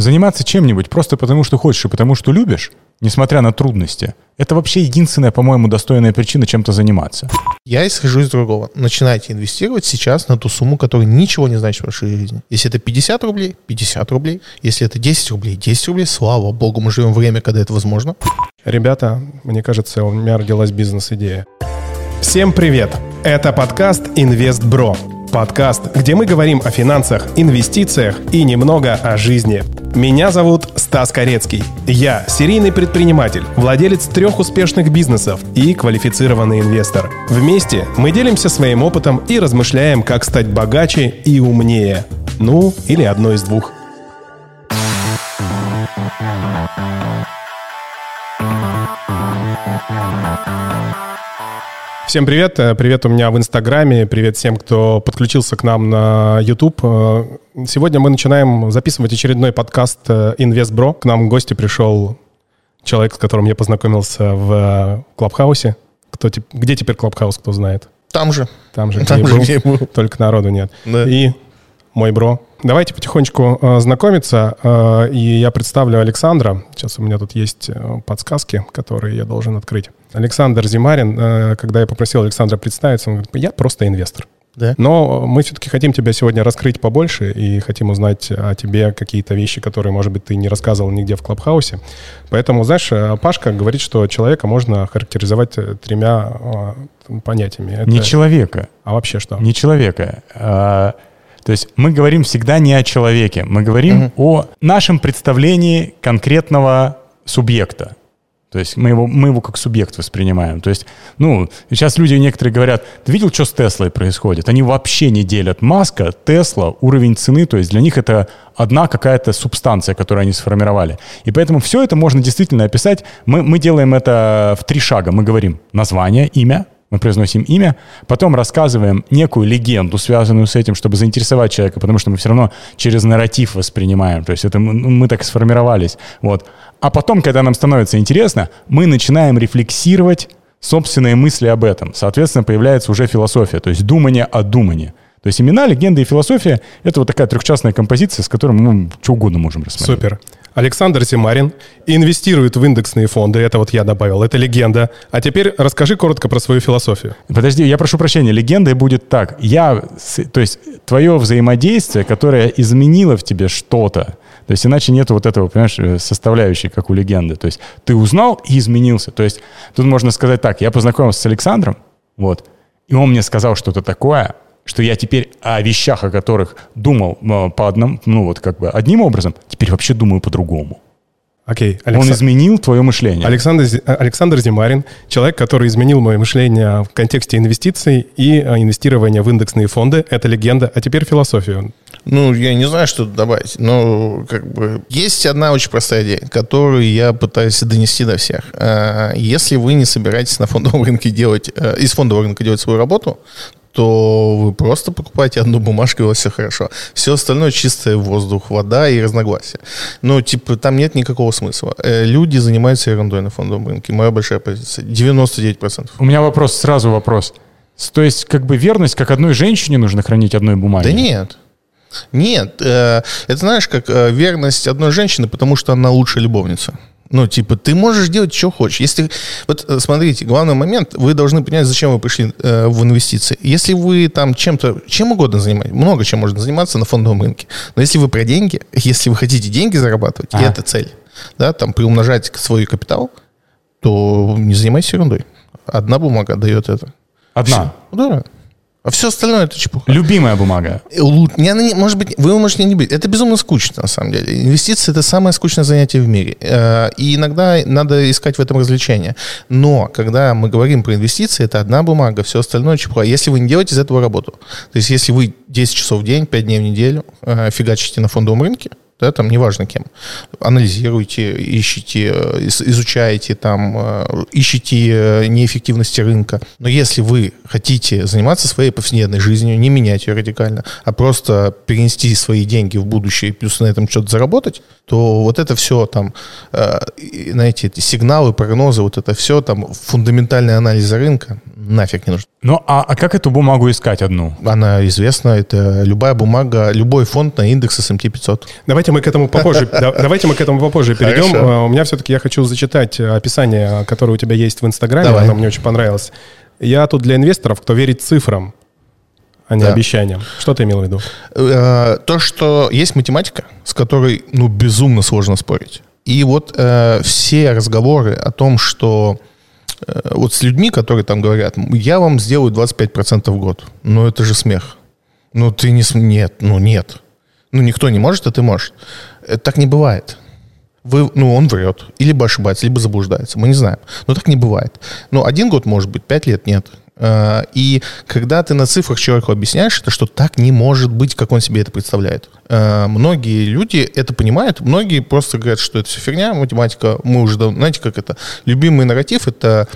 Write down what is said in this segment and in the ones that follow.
заниматься чем-нибудь просто потому, что хочешь и потому, что любишь, несмотря на трудности, это вообще единственная, по-моему, достойная причина чем-то заниматься. Я исхожу из другого. Начинайте инвестировать сейчас на ту сумму, которая ничего не значит в вашей жизни. Если это 50 рублей, 50 рублей. Если это 10 рублей, 10 рублей. Слава богу, мы живем в время, когда это возможно. Ребята, мне кажется, у меня родилась бизнес-идея. Всем привет! Это подкаст «Инвестбро». Подкаст, где мы говорим о финансах, инвестициях и немного о жизни. Меня зовут Стас Корецкий. Я серийный предприниматель, владелец трех успешных бизнесов и квалифицированный инвестор. Вместе мы делимся своим опытом и размышляем, как стать богаче и умнее. Ну, или одно из двух. Всем привет. Э, привет у меня в Инстаграме. Привет всем, кто подключился к нам на YouTube. Э, сегодня мы начинаем записывать очередной подкаст э, «Инвестбро». К нам в гости пришел человек, с которым я познакомился в Клабхаусе. Кто, где теперь Клабхаус, кто знает? Там же. Там же, Там где, же, был, где был. Только народу нет. Да. И мой бро. Давайте потихонечку э, знакомиться. Э, и я представлю Александра. Сейчас у меня тут есть подсказки, которые я должен открыть. Александр Зимарин, э, когда я попросил Александра представиться, он говорит, я просто инвестор. Да. Но мы все-таки хотим тебя сегодня раскрыть побольше и хотим узнать о тебе какие-то вещи, которые, может быть, ты не рассказывал нигде в Клабхаусе. Поэтому, знаешь, э, Пашка говорит, что человека можно характеризовать э, тремя понятиями. Это... Не человека. А вообще что? Не человека. А, то есть мы говорим всегда не о человеке, мы говорим угу. о нашем представлении конкретного субъекта. То есть мы его, мы его как субъект воспринимаем. То есть, ну, сейчас люди некоторые говорят, ты видел, что с Теслой происходит? Они вообще не делят Маска, Тесла, уровень цены, то есть для них это одна какая-то субстанция, которую они сформировали. И поэтому все это можно действительно описать. Мы, мы делаем это в три шага. Мы говорим название, имя, мы произносим имя, потом рассказываем некую легенду, связанную с этим, чтобы заинтересовать человека, потому что мы все равно через нарратив воспринимаем, то есть это мы, ну, мы так сформировались. Вот. А потом, когда нам становится интересно, мы начинаем рефлексировать собственные мысли об этом. Соответственно, появляется уже философия, то есть думание о думании. То есть имена, легенды и философия — это вот такая трехчастная композиция, с которой мы что угодно можем рассмотреть. Супер. Александр Зимарин инвестирует в индексные фонды. Это вот я добавил, это легенда. А теперь расскажи коротко про свою философию. Подожди, я прошу прощения. Легендой будет так. Я, то есть твое взаимодействие, которое изменило в тебе что-то, то есть иначе нету вот этого, понимаешь, э, составляющей, как у легенды. То есть ты узнал и изменился. То есть тут можно сказать так, я познакомился с Александром, вот, и он мне сказал что-то такое, что я теперь о вещах, о которых думал э, по одному, ну вот как бы одним образом, теперь вообще думаю по-другому. Окей. Okay. Он изменил твое мышление. Александр, Александр Зимарин, человек, который изменил мое мышление в контексте инвестиций и э, инвестирования в индексные фонды. Это легенда. А теперь философию. Ну, я не знаю, что добавить, но как бы есть одна очень простая идея, которую я пытаюсь донести до всех. Э, если вы не собираетесь на фондовом рынке делать, из фондового рынка делать свою работу, то вы просто покупаете одну бумажку, и у вас все хорошо. Все остальное чистый воздух, вода и разногласия. Ну, типа, там нет никакого смысла. Э, люди занимаются ерундой на фондовом рынке. Моя большая позиция. 99%. У меня вопрос, сразу вопрос. То есть, как бы верность, как одной женщине нужно хранить одной бумаге? Да нет. Нет, э, это знаешь, как э, верность одной женщины, потому что она лучшая любовница. Ну, типа, ты можешь делать, что хочешь. Если, вот э, смотрите, главный момент, вы должны понять, зачем вы пришли э, в инвестиции. Если вы там чем-то, чем угодно занимаетесь, много чем можно заниматься на фондовом рынке. Но если вы про деньги, если вы хотите деньги зарабатывать, а. и это цель, да, там, приумножать свой капитал, то не занимайтесь ерундой. Одна бумага дает это. Одна? Все. Да. А все остальное это чепуха. Любимая бумага. Э, не, не, может быть, вы можете не быть. Это безумно скучно, на самом деле. Инвестиции это самое скучное занятие в мире. Э, и иногда надо искать в этом развлечение. Но когда мы говорим про инвестиции, это одна бумага, все остальное чепуха. Если вы не делаете из этого работу, то есть если вы 10 часов в день, 5 дней в неделю э, фигачите на фондовом рынке, да, там неважно кем, анализируйте, ищите, изучаете, там, э, ищите э, неэффективности рынка. Но если вы хотите заниматься своей повседневной жизнью, не менять ее радикально, а просто перенести свои деньги в будущее и плюс на этом что-то заработать, то вот это все там, э, знаете, сигналы, прогнозы, вот это все там, фундаментальный анализ рынка, нафиг не нужна. Ну, а, а как эту бумагу искать одну? Она известна, это любая бумага, любой фонд на индекс S&P 500. Давайте мы к этому попозже, давайте мы к этому попозже перейдем. А, у меня все-таки я хочу зачитать описание, которое у тебя есть в Инстаграме, оно мне очень понравилось. Я тут для инвесторов, кто верит цифрам, а не да. обещаниям. Что ты имел в виду? Э, то, что есть математика, с которой, ну, безумно сложно спорить. И вот э, все разговоры о том, что вот с людьми, которые там говорят, я вам сделаю 25% в год. Ну, это же смех. Ну, ты не... Нет, ну, нет. Ну, никто не может, а ты можешь. Это так не бывает. Вы, ну, он врет. Либо ошибается, либо заблуждается. Мы не знаем. Но так не бывает. Ну, один год может быть, пять лет нет. Э, и когда ты на цифрах человеку объясняешь это, что так не может быть, как он себе это представляет. Э, многие люди это понимают, многие просто говорят, что это все фигня, математика, мы уже, знаете, как это, любимый нарратив — это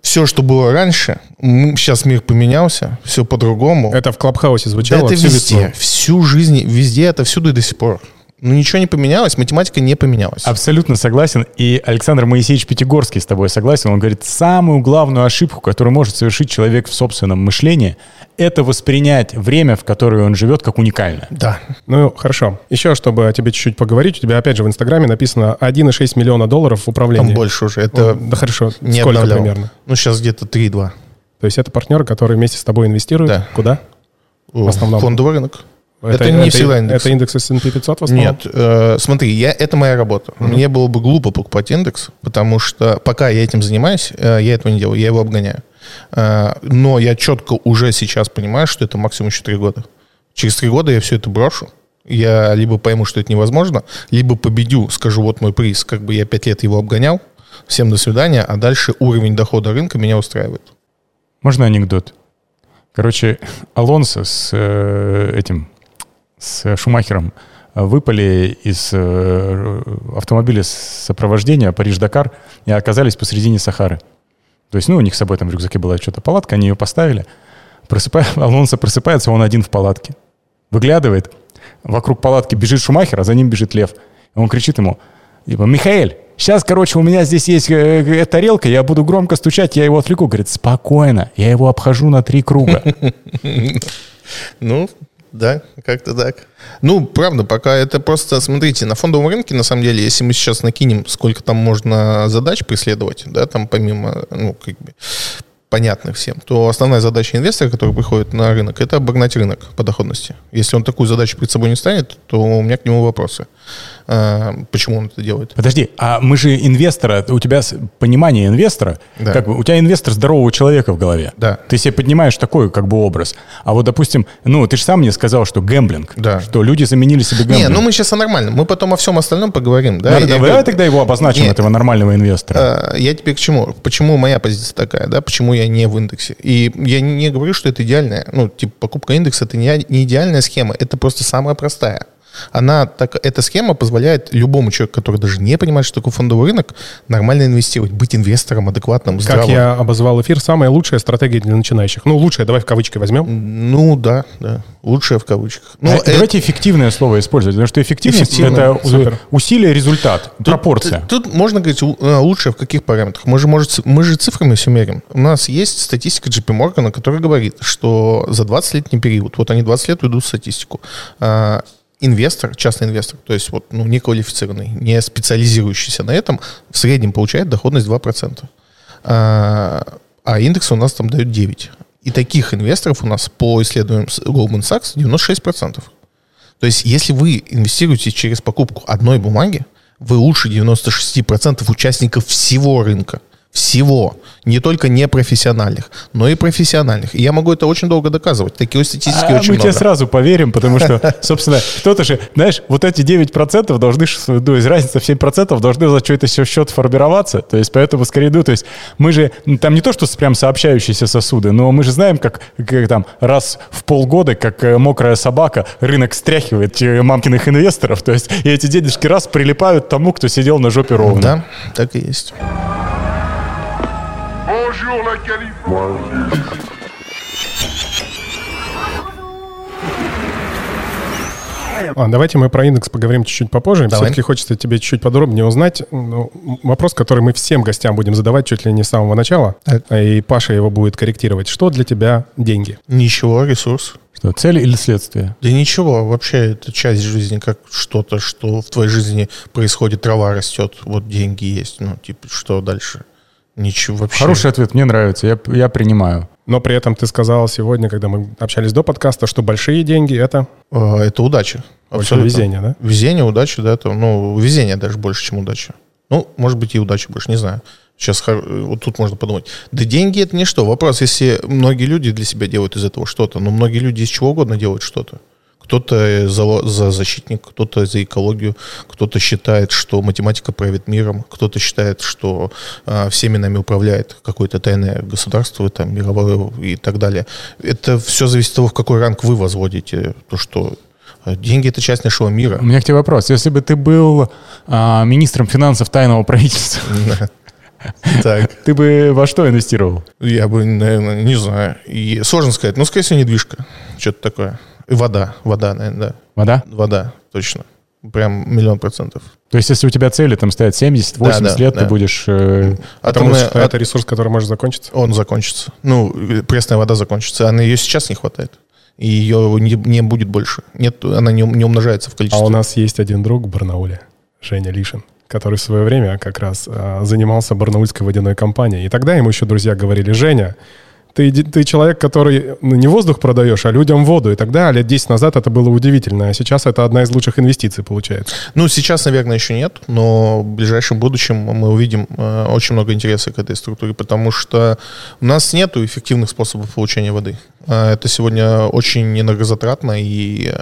все, что было раньше, сейчас мир поменялся, все по-другому. Это в Клабхаусе звучало? Да, это везде, весну. всю жизнь, везде, это всюду и до сих пор. Ну, ничего не поменялось, математика не поменялась. Абсолютно согласен. И Александр Моисеевич Пятигорский с тобой согласен. Он говорит, самую главную ошибку, которую может совершить человек в собственном мышлении, это воспринять время, в которое он живет, как уникальное. Да. Ну, хорошо. Еще, чтобы о тебе чуть-чуть поговорить, у тебя, опять же, в Инстаграме написано 1,6 миллиона долларов в управлении. Там больше уже. Это да хорошо. Не Сколько обновлял. примерно? Ну, сейчас где-то 3,2. То есть это партнеры, которые вместе с тобой инвестируют? Да. Куда? В основном. Фондовый рынок. Это, это не это, всегда индекс. Это индекс S&P 500 в основном? Нет. Э, смотри, я, это моя работа. Mm-hmm. Мне было бы глупо покупать индекс, потому что пока я этим занимаюсь, э, я этого не делаю, я его обгоняю. Э, но я четко уже сейчас понимаю, что это максимум еще три года. Через три года я все это брошу. Я либо пойму, что это невозможно, либо победю, скажу, вот мой приз, как бы я пять лет его обгонял, всем до свидания, а дальше уровень дохода рынка меня устраивает. Можно анекдот? Короче, Алонсо с э, этим с Шумахером выпали из э, автомобиля сопровождения Париж-Дакар и оказались посредине Сахары. То есть, ну, у них с собой там в рюкзаке была что-то палатка, они ее поставили. Просыпая, Алонсо просыпается, он один в палатке. Выглядывает, вокруг палатки бежит Шумахер, а за ним бежит Лев. И он кричит ему, типа, Михаэль, сейчас, короче, у меня здесь есть э, э, тарелка, я буду громко стучать, я его отвлеку. Говорит, спокойно, я его обхожу на три круга. Ну, да, как-то так. Ну, правда, пока это просто, смотрите, на фондовом рынке, на самом деле, если мы сейчас накинем, сколько там можно задач преследовать, да, там помимо, ну, как бы, понятных всем, то основная задача инвестора, который приходит на рынок, это обогнать рынок по доходности. Если он такую задачу перед собой не ставит, то у меня к нему вопросы. А, почему он это делает? Подожди, а мы же инвестора, у тебя понимание инвестора, да. как бы, у тебя инвестор здорового человека в голове. Да. Ты себе поднимаешь такой как бы образ. А вот, допустим, ну, ты же сам мне сказал, что гэмблинг, да. что люди заменили себе гэмблинг. Не, ну мы сейчас о нормальном, мы потом о всем остальном поговорим. Да? Надо, я, давай я, тогда его обозначим, нет, этого нормального инвестора. А, я тебе к чему? Почему моя позиция такая, да? Почему я не в индексе? И я не говорю, что это идеальная, ну, типа, покупка индекса это не идеальная схема, это просто самая простая. Она так, эта схема позволяет любому человеку, который даже не понимает, что такое фондовый рынок, нормально инвестировать, быть инвестором адекватным, здравым. Как я обозвал эфир, самая лучшая стратегия для начинающих. Ну, лучшая, давай в кавычки возьмем. Ну, да, да. Лучшая в кавычках. Ну, а это... Давайте эффективное слово использовать, потому что эффективность это супер. усилие, результат, тут, пропорция. Тут можно говорить э, лучше в каких параметрах. Мы же, может, мы же цифрами все мерим. У нас есть статистика JP Morgan, которая говорит, что за 20-летний период, вот они 20 лет ведут статистику, а, инвестор, частный инвестор, то есть вот, ну, неквалифицированный, не специализирующийся на этом, в среднем получает доходность 2%. А, а индекс у нас там дает 9%. И таких инвесторов у нас по исследованиям Goldman Sachs 96%. То есть если вы инвестируете через покупку одной бумаги, вы лучше 96% участников всего рынка всего, не только непрофессиональных, но и профессиональных. И я могу это очень долго доказывать. Такие статистики а очень мы много. тебе сразу поверим, потому что, собственно, кто-то же, знаешь, вот эти 9% должны, то есть разница в 7% должны за что-то счет формироваться. То есть поэтому скорее, ну, то есть мы же, там не то, что прям сообщающиеся сосуды, но мы же знаем, как, как там раз в полгода, как э, мокрая собака, рынок стряхивает э, мамкиных инвесторов. То есть и эти денежки раз прилипают тому, кто сидел на жопе ровно. Да, так и есть. А, давайте мы про индекс поговорим чуть-чуть попозже. Давай. Все-таки хочется тебе чуть-чуть подробнее узнать. Ну, вопрос, который мы всем гостям будем задавать чуть ли не с самого начала. Так. И Паша его будет корректировать. Что для тебя деньги? Ничего, ресурс. Что, цель или следствие? Да ничего, вообще это часть жизни, как что-то, что в твоей жизни происходит, трава растет, вот деньги есть, ну, типа, что дальше? Ничего вообще. Хороший ответ, мне нравится, я, я принимаю. Но при этом ты сказал сегодня, когда мы общались до подкаста, что большие деньги это... А, это удача. Больше Абсолютно. везение, да? Везение, удача, да. Это, ну, везение даже больше, чем удача. Ну, может быть, и удача больше, не знаю. Сейчас вот тут можно подумать. Да деньги это не что. Вопрос, если многие люди для себя делают из этого что-то, но многие люди из чего угодно делают что-то. Кто-то за, за защитник, кто-то за экологию, кто-то считает, что математика правит миром, кто-то считает, что а, всеми нами управляет какое-то тайное государство, там, мировое и так далее. Это все зависит от того, в какой ранг вы возводите то, что а, Деньги это часть нашего мира. У меня к тебе вопрос. Если бы ты был а, министром финансов тайного правительства, Так. Ты бы во что инвестировал? Я бы, наверное, не знаю. И сложно сказать. Ну, скорее всего, недвижка. Что-то такое. И вода. Вода, наверное, да. Вода? Вода, точно. Прям миллион процентов. То есть, если у тебя цели там стоят 70-80 да, да, лет, да. ты будешь... Э... Потому что это ресурс, который может закончиться? Он закончится. Ну, пресная вода закончится. Она ее сейчас не хватает. И ее не, не будет больше. Нет, она не, не умножается в количестве. А у нас есть один друг в Барнауле, Женя Лишин который в свое время как раз а, занимался барнаульской водяной компанией. И тогда ему еще друзья говорили, Женя, ты, ты человек, который ну, не воздух продаешь, а людям воду. И тогда, лет 10 назад, это было удивительно. А сейчас это одна из лучших инвестиций получается. Ну, сейчас, наверное, еще нет, но в ближайшем будущем мы увидим э, очень много интереса к этой структуре, потому что у нас нет эффективных способов получения воды. Э, это сегодня очень энергозатратно и,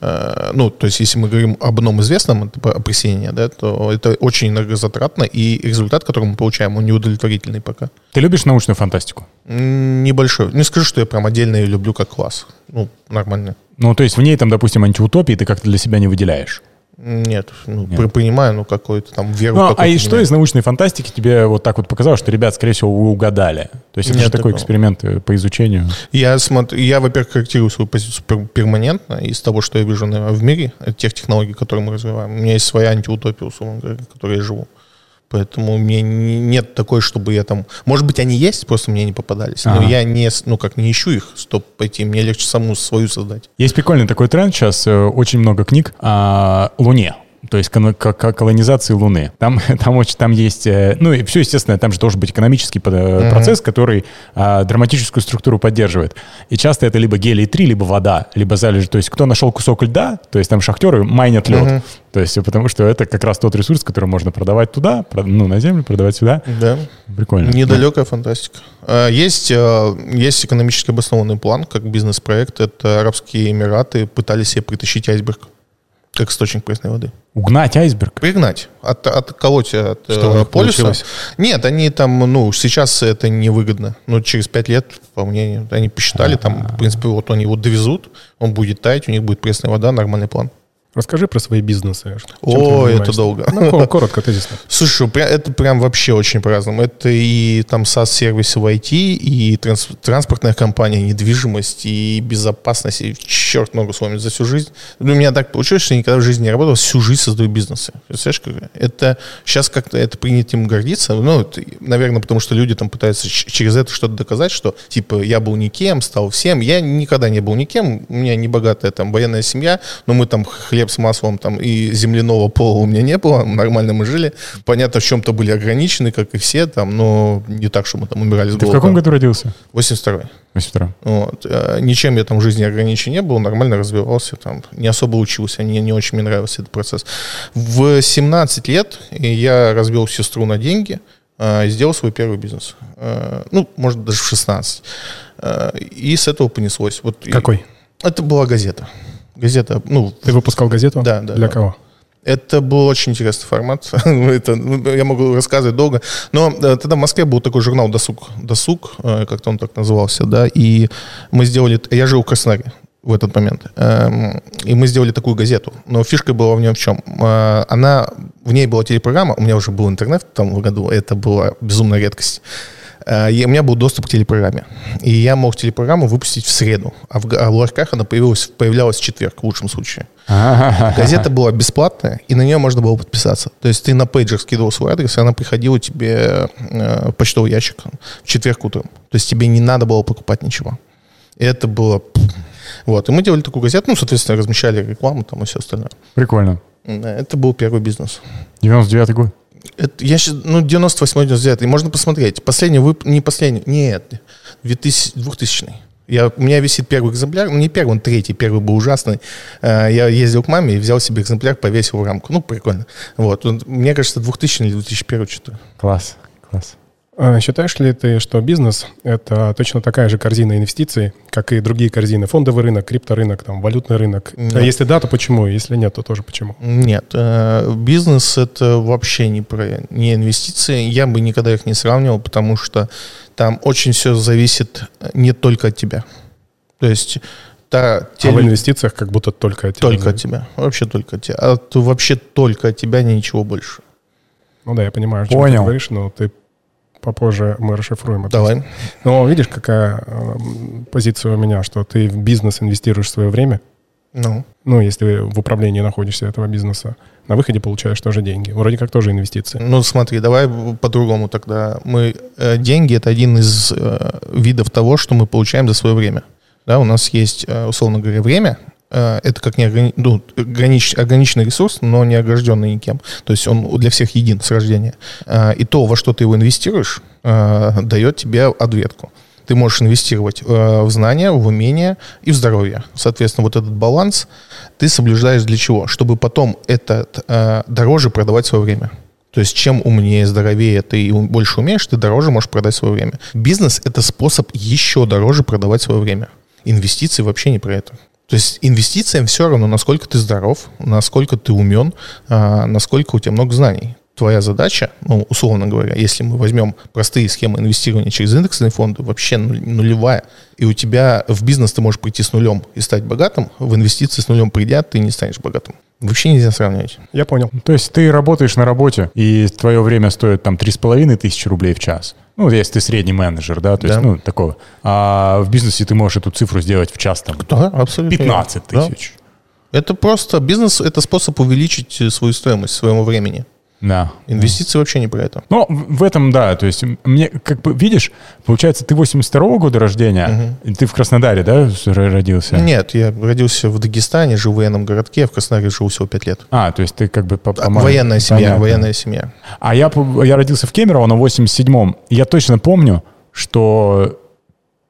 э, ну, то есть, если мы говорим об одном известном, это опреснение, да, то это очень энергозатратно, и результат, который мы получаем, он неудовлетворительный пока. Ты любишь научную фантастику? Небольшой. Не скажу, что я прям отдельно ее люблю как класс. Ну, нормально. Ну, то есть в ней там, допустим, антиутопии ты как-то для себя не выделяешь? Нет, ну, Нет. понимаю, ну, какой-то там веру. Ну, а и что из научной фантастики тебе вот так вот показалось, что, ребят, скорее всего, вы угадали? То есть это Нет же такой эксперимент э, по изучению. Я смотрю, я, во-первых, корректирую свою позицию перманентно из того, что я вижу в мире, тех технологий, которые мы развиваем. У меня есть своя антиутопия, условно говоря, в которой я живу. Поэтому у меня не, нет такой, чтобы я там... Может быть, они есть, просто мне не попадались. Ага. Но я не, ну, как не ищу их, чтобы пойти. Мне легче саму свою создать. Есть прикольный такой тренд сейчас. Э, очень много книг о Луне то есть колонизации Луны. Там, там, очень, там есть, э, ну и все, естественно, там же должен быть экономический mm-hmm. процесс, который а, драматическую структуру поддерживает. И часто это либо гелий-3, либо вода, либо залежи. То есть кто нашел кусок льда, то есть там шахтеры майнят лед. Mm-hmm. То есть потому что это как раз тот ресурс, который можно продавать туда, ну, на землю, продавать сюда. Да. Прикольно. Недалекая да. фантастика. А, есть, а, есть экономически обоснованный план, как бизнес-проект. Это Арабские Эмираты пытались себе притащить айсберг как источник пресной воды. Угнать айсберг? Пригнать. От, от кого-то, от Что э, полюса. Получилось? Нет, они там, ну, сейчас это невыгодно. Но через пять лет, по мнению, они посчитали, А-а-а. там, в принципе, вот они его довезут, он будет таять, у них будет пресная вода, нормальный план. Расскажи про свои бизнесы. О, это долго. Ну, коротко, тезисно. Слушай, это прям вообще очень по-разному. Это и там SaaS-сервисы в IT, и транс, транспортная компания, недвижимость, и безопасность, и черт много с вами за всю жизнь. Ну, у меня так получилось, что я никогда в жизни не работал, всю жизнь создаю бизнесы. Представляешь, как это сейчас как-то это принято им гордиться. Ну, это, наверное, потому что люди там пытаются через это что-то доказать, что типа я был никем, стал всем. Я никогда не был никем, у меня не богатая там военная семья, но мы там хлеб хлеб с маслом там и земляного пола у меня не было, нормально мы жили. Понятно, в чем-то были ограничены, как и все там, но не так, что мы там умирали с голода. Ты в каком году родился? 82-й. 82 вот. Э, ничем я там в жизни ограничен не был, нормально развивался, там, не особо учился, не, не очень мне нравился этот процесс. В 17 лет я развел сестру на деньги, э, и сделал свой первый бизнес. Э, ну, может, даже в 16. И с этого понеслось. Вот Какой? Это была газета. Газета, ну... Ты выпускал газету? Да, да. Для да. кого? Это был очень интересный формат. это, ну, я могу рассказывать долго. Но э, тогда в Москве был такой журнал «Досуг», «Досуг», э, как-то он так назывался, да, и мы сделали... Я жил в Краснодаре в этот момент. Эм, и мы сделали такую газету. Но фишка была в нем в чем? Э, она... В ней была телепрограмма, у меня уже был интернет в том году, это была безумная редкость. Э, у меня был доступ к телепрограмме. И я мог телепрограмму выпустить в среду. А в, а в ларьках она появилась, появлялась в четверг, в лучшем случае. Газета была бесплатная, и на нее можно было подписаться. То есть ты на пейджер скидывал свой адрес, и она приходила тебе э, в почтовый ящик в четверг утром. То есть тебе не надо было покупать ничего. И это было... Вот. И мы делали такую газету, ну, соответственно, размещали рекламу там и все остальное. Прикольно. Это был первый бизнес. 99 год? Это, я сейчас, ну, 98-99, можно посмотреть. Последний вып... не последний, нет, 2000, 2000 я, у меня висит первый экземпляр, ну не первый, он третий, первый был ужасный. Э, я ездил к маме и взял себе экземпляр, повесил в рамку. Ну, прикольно. Вот. Мне кажется, 2000 или 2001 что-то. Класс, класс. А считаешь ли ты, что бизнес — это точно такая же корзина инвестиций, как и другие корзины? Фондовый рынок, крипторынок, там, валютный рынок? Нет. А если да, то почему? Если нет, то тоже почему? Нет. Э, бизнес — это вообще не про не инвестиции. Я бы никогда их не сравнивал, потому что там очень все зависит не только от тебя. То есть та, те а в инвестициях как будто только от тебя. Только от тебя. Вообще только от тебя. А вообще только от тебя, ничего больше. Ну да, я понимаю, о чем Понял. ты говоришь, но ты попозже мы расшифруем это. Давай. Но видишь, какая э, позиция у меня, что ты в бизнес инвестируешь свое время. Ну. Ну, если в управлении находишься этого бизнеса, на выходе получаешь тоже деньги. Вроде как тоже инвестиции. Ну, смотри, давай по-другому тогда. Мы, э, деньги — это один из э, видов того, что мы получаем за свое время. Да, у нас есть, э, условно говоря, время, это как не ограни... ну, огранич... ограниченный ресурс, но не огражденный никем. То есть он для всех един с рождения. Э, и то, во что ты его инвестируешь, э, дает тебе ответку. Ты можешь инвестировать в знания, в умения и в здоровье. Соответственно, вот этот баланс ты соблюдаешь для чего? Чтобы потом этот дороже продавать свое время. То есть чем умнее, здоровее ты и больше умеешь, ты дороже можешь продать свое время. Бизнес — это способ еще дороже продавать свое время. Инвестиции вообще не про это. То есть инвестициям все равно, насколько ты здоров, насколько ты умен, а, насколько у тебя много знаний. Твоя задача, ну, условно говоря, если мы возьмем простые схемы инвестирования через индексные фонды, вообще нулевая. И у тебя в бизнес ты можешь прийти с нулем и стать богатым, в инвестиции с нулем придя, ты не станешь богатым. Вообще нельзя сравнивать. Я понял. То есть ты работаешь на работе, и твое время стоит там 3,5 тысячи рублей в час. Ну, если ты средний менеджер, да, то да. есть, ну, такого. А в бизнесе ты можешь эту цифру сделать в час там да, абсолютно 15 тысяч. Да. Это просто бизнес, это способ увеличить свою стоимость своему времени. Да. Инвестиции вообще не про это. Ну, в этом, да. То есть, мне, как бы, видишь, получается, ты 82-го года рождения, угу. ты в Краснодаре, да, родился? Нет, я родился в Дагестане, жил в военном городке, в Краснодаре жил всего 5 лет. А, то есть ты как бы... По, по военная семья, Понятно. военная семья. А я, я родился в Кемерово на 87-м, я точно помню, что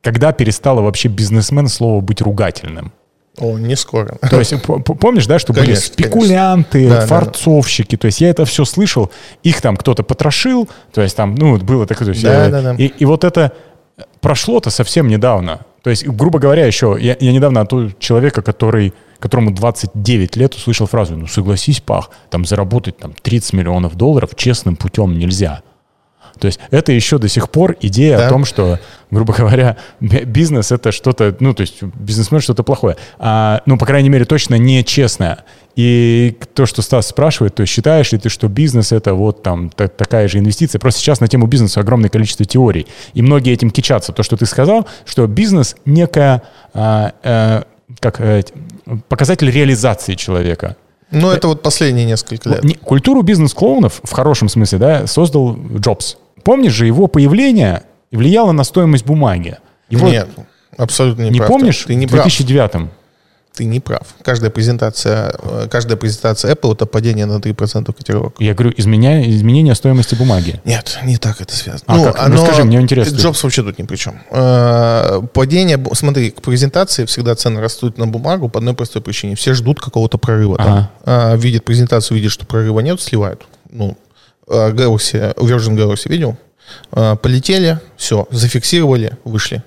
когда перестало вообще бизнесмен слово быть ругательным. О, не скоро. То есть помнишь, да, что конечно, были спекулянты, конечно. фарцовщики, да. то есть я это все слышал, их там кто-то потрошил, то есть там, ну, было такое, то есть, да, э, да, да. И, и вот это прошло-то совсем недавно. То есть, грубо говоря, еще, я, я недавно от человека, который, которому 29 лет, услышал фразу, ну, согласись, Пах, там заработать там 30 миллионов долларов честным путем нельзя. То есть это еще до сих пор идея да. о том, что, грубо говоря, бизнес это что-то, ну, то есть бизнесмен что-то плохое. А, ну, по крайней мере, точно нечестное. И то, что Стас спрашивает, то есть считаешь ли ты, что бизнес это вот там та- такая же инвестиция? Просто сейчас на тему бизнеса огромное количество теорий. И многие этим кичатся. То, что ты сказал, что бизнес некая, а, а, как а, показатель реализации человека. Ну, это вот последние несколько лет. Культуру бизнес-клоунов, в хорошем смысле, да, создал Джобс. Помнишь же, его появление влияло на стоимость бумаги. Его... Нет, абсолютно не, не прав. помнишь? Ты не в 2009 -м? Ты не прав. Каждая презентация, э, каждая презентация Apple это падение на 3% котировок. Я говорю, изменя, изменение стоимости бумаги. Нет, не так это связано. А ну, как? Оно, Расскажи, мне интересно. Джобс вообще тут ни при чем. Э, падение, смотри, к презентации всегда цены растут на бумагу по одной простой причине. Все ждут какого-то прорыва. Ага. Там. Видят презентацию, видят, что прорыва нет, сливают. Ну, Galaxy, Virgin Galaxy видел? А, полетели, все, зафиксировали, вышли.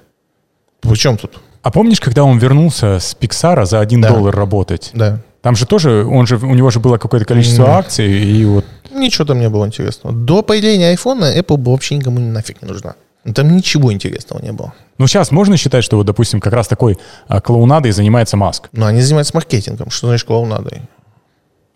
Причем тут? А помнишь, когда он вернулся с Пиксара за 1 да. доллар работать? Да. Там же тоже, он же, у него же было какое-то количество да. акций, и вот... Ничего там не было интересного. До появления айфона Apple бы вообще никому нафиг не нужна. Там ничего интересного не было. Ну, сейчас можно считать, что вот, допустим, как раз такой а, клоунадой занимается Маск? Ну, они занимаются маркетингом. Что значит клоунадой?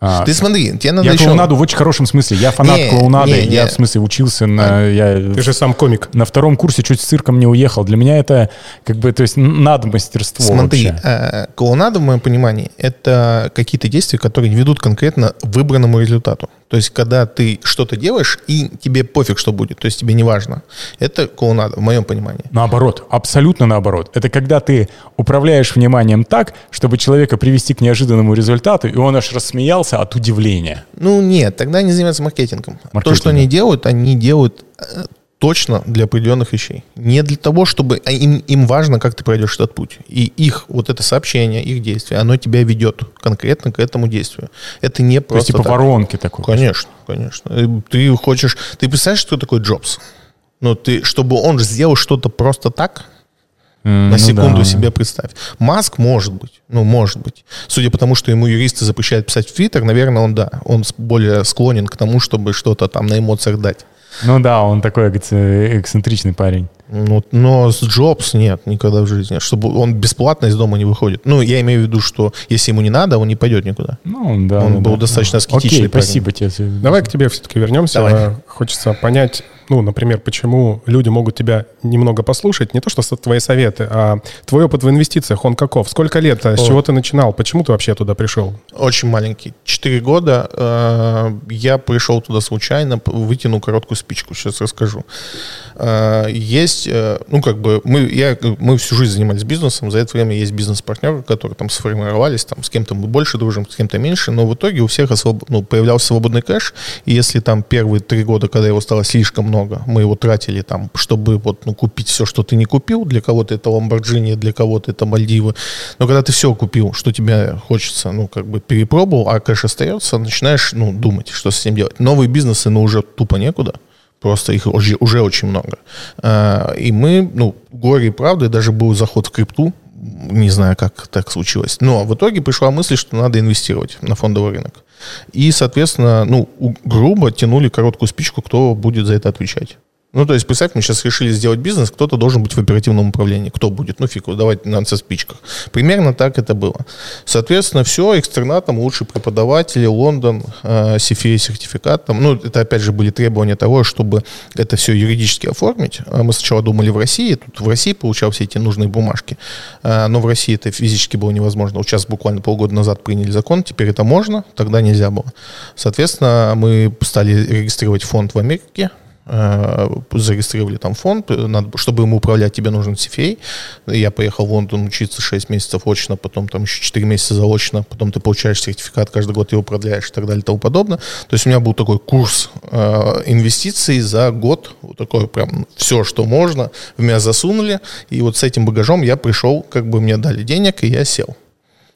А, ты смотри, тебе надо я еще... клоунаду в очень хорошем смысле. Я фанат не, клоунады. Не, не. Я, в смысле, учился на... А, я, ты же сам комик. На втором курсе чуть с цирком не уехал. Для меня это, как бы, то есть, надо мастерство Смотри, э, клоунада, в моем понимании, это какие-то действия, которые ведут конкретно выбранному результату. То есть, когда ты что-то делаешь, и тебе пофиг, что будет, то есть тебе не важно. Это клоунада, в моем понимании. Наоборот, абсолютно наоборот. Это когда ты управляешь вниманием так, чтобы человека привести к неожиданному результату, и он аж рассмеялся от удивления. Ну нет, тогда они занимаются маркетингом. Маркетинг. То, что они делают, они делают э, точно для определенных вещей. Не для того, чтобы... А им, им важно, как ты пройдешь этот путь. И их вот это сообщение, их действие, оно тебя ведет конкретно к этому действию. Это не просто То есть типа так. воронки такой. Конечно, конечно. Ты хочешь... Ты представляешь, что такое Джобс? Ну, ты, чтобы он сделал что-то просто так, Mm, На секунду ну да. себе представь. Маск может быть, ну, может быть. Судя по тому, что ему юристы запрещают писать в Твиттер, наверное, он, да, он более склонен к тому, чтобы что-то там на эмоциях дать. Ну да, он такой эксцентричный парень. Ну, но с Джобс нет никогда в жизни. Чтобы он бесплатно из дома не выходит. Ну, я имею в виду, что если ему не надо, он не пойдет никуда. Ну, да. Он ну, был да. достаточно аскетичный. Окей, спасибо тебе. Давай к тебе все-таки вернемся. Давай. Хочется понять, ну, например, почему люди могут тебя немного послушать, не то что твои советы, а твой опыт в инвестициях, он каков? Сколько лет, О. с чего ты начинал, почему ты вообще туда пришел? Очень маленький. Четыре года э, я пришел туда случайно, вытяну короткую спичку, сейчас расскажу. Э, есть, э, ну, как бы, мы, я, мы всю жизнь занимались бизнесом, за это время есть бизнес-партнеры, которые там сформировались, там, с кем-то мы больше дружим, с кем-то меньше, но в итоге у всех освоб... ну, появлялся свободный кэш, и если там первые три года, когда его стало слишком много. Мы его тратили там, чтобы вот, ну, купить все, что ты не купил. Для кого-то это Ламборджини, для кого-то это Мальдивы. Но когда ты все купил, что тебе хочется, ну, как бы перепробовал, а кэш остается, начинаешь, ну, думать, что с этим делать. Новые бизнесы, ну, уже тупо некуда. Просто их уже, уже очень много. А, и мы, ну, горе и правда, даже был заход в крипту, не знаю, как так случилось. Но в итоге пришла мысль, что надо инвестировать на фондовый рынок. И, соответственно, ну, грубо тянули короткую спичку, кто будет за это отвечать. Ну, то есть, представь, мы сейчас решили сделать бизнес, кто-то должен быть в оперативном управлении. Кто будет? Ну, фиг, давайте на со спичках. Примерно так это было. Соответственно, все, экстернатом, лучшие преподаватели, Лондон, э, CFA сертификат. Там, ну, это, опять же, были требования того, чтобы это все юридически оформить. А мы сначала думали в России, тут в России получал все эти нужные бумажки. Э, но в России это физически было невозможно. Вот сейчас буквально полгода назад приняли закон, теперь это можно, тогда нельзя было. Соответственно, мы стали регистрировать фонд в Америке, зарегистрировали там фонд, надо, чтобы ему управлять, тебе нужен CFA. Я поехал в Лондон учиться 6 месяцев очно, потом там еще 4 месяца заочно, потом ты получаешь сертификат, каждый год его продляешь и так далее и тому подобное. То есть у меня был такой курс э, инвестиций за год, вот такой прям все, что можно, в меня засунули, и вот с этим багажом я пришел, как бы мне дали денег, и я сел.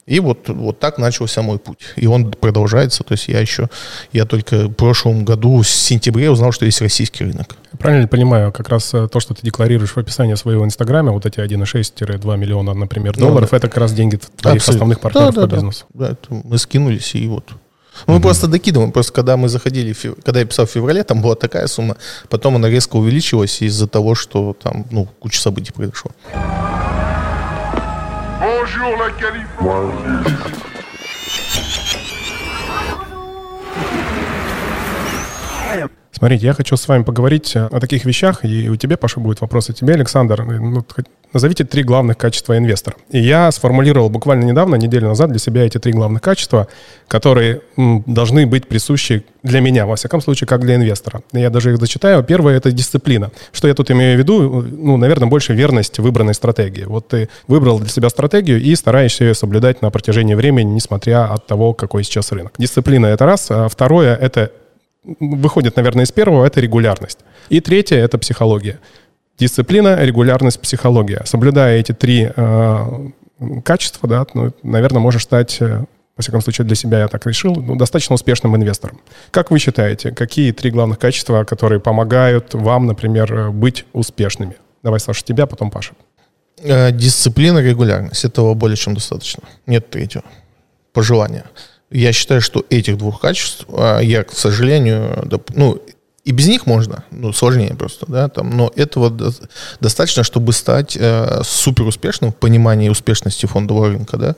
И вот, вот так начался мой путь. И он продолжается. То есть я еще, я только в прошлом году, в сентябре узнал, что есть российский рынок. Правильно ли понимаю, как раз э, то, что ты декларируешь в описании своего инстаграма, вот эти 1,6-2 миллиона, например, долларов, да, это как раз деньги твоих Абсолютно. основных партнеров да, да, по бизнесу. Да, это мы скинулись и вот мы mm просто докидываем. Просто когда мы заходили, когда я писал в феврале, там была такая сумма. Потом она резко увеличилась из-за того, что там ну, куча событий произошло. Un jour la Californie. Смотрите, я хочу с вами поговорить о таких вещах, и у тебя, Паша, будет вопрос, и тебе, Александр. Ну, назовите три главных качества инвестора. И я сформулировал буквально недавно, неделю назад, для себя эти три главных качества, которые м, должны быть присущи для меня, во всяком случае, как для инвестора. Я даже их зачитаю. Первое — это дисциплина. Что я тут имею в виду? Ну, наверное, больше верность выбранной стратегии. Вот ты выбрал для себя стратегию и стараешься ее соблюдать на протяжении времени, несмотря от того, какой сейчас рынок. Дисциплина — это раз. А второе — это выходит, наверное, из первого, это регулярность. И третье — это психология. Дисциплина, регулярность, психология. Соблюдая эти три э, качества, да, ну, наверное, можешь стать, э, во всяком случае, для себя я так решил, ну, достаточно успешным инвестором. Как вы считаете, какие три главных качества, которые помогают вам, например, э, быть успешными? Давай, Саша, тебя, потом Паша. Э, дисциплина, регулярность. Этого более чем достаточно. Нет третьего. Пожелания. Я считаю, что этих двух качеств, а я, к сожалению, ну, И без них можно, ну, сложнее просто, да, там, но этого до, достаточно, чтобы стать э, супер успешным в понимании успешности фондового рынка, да,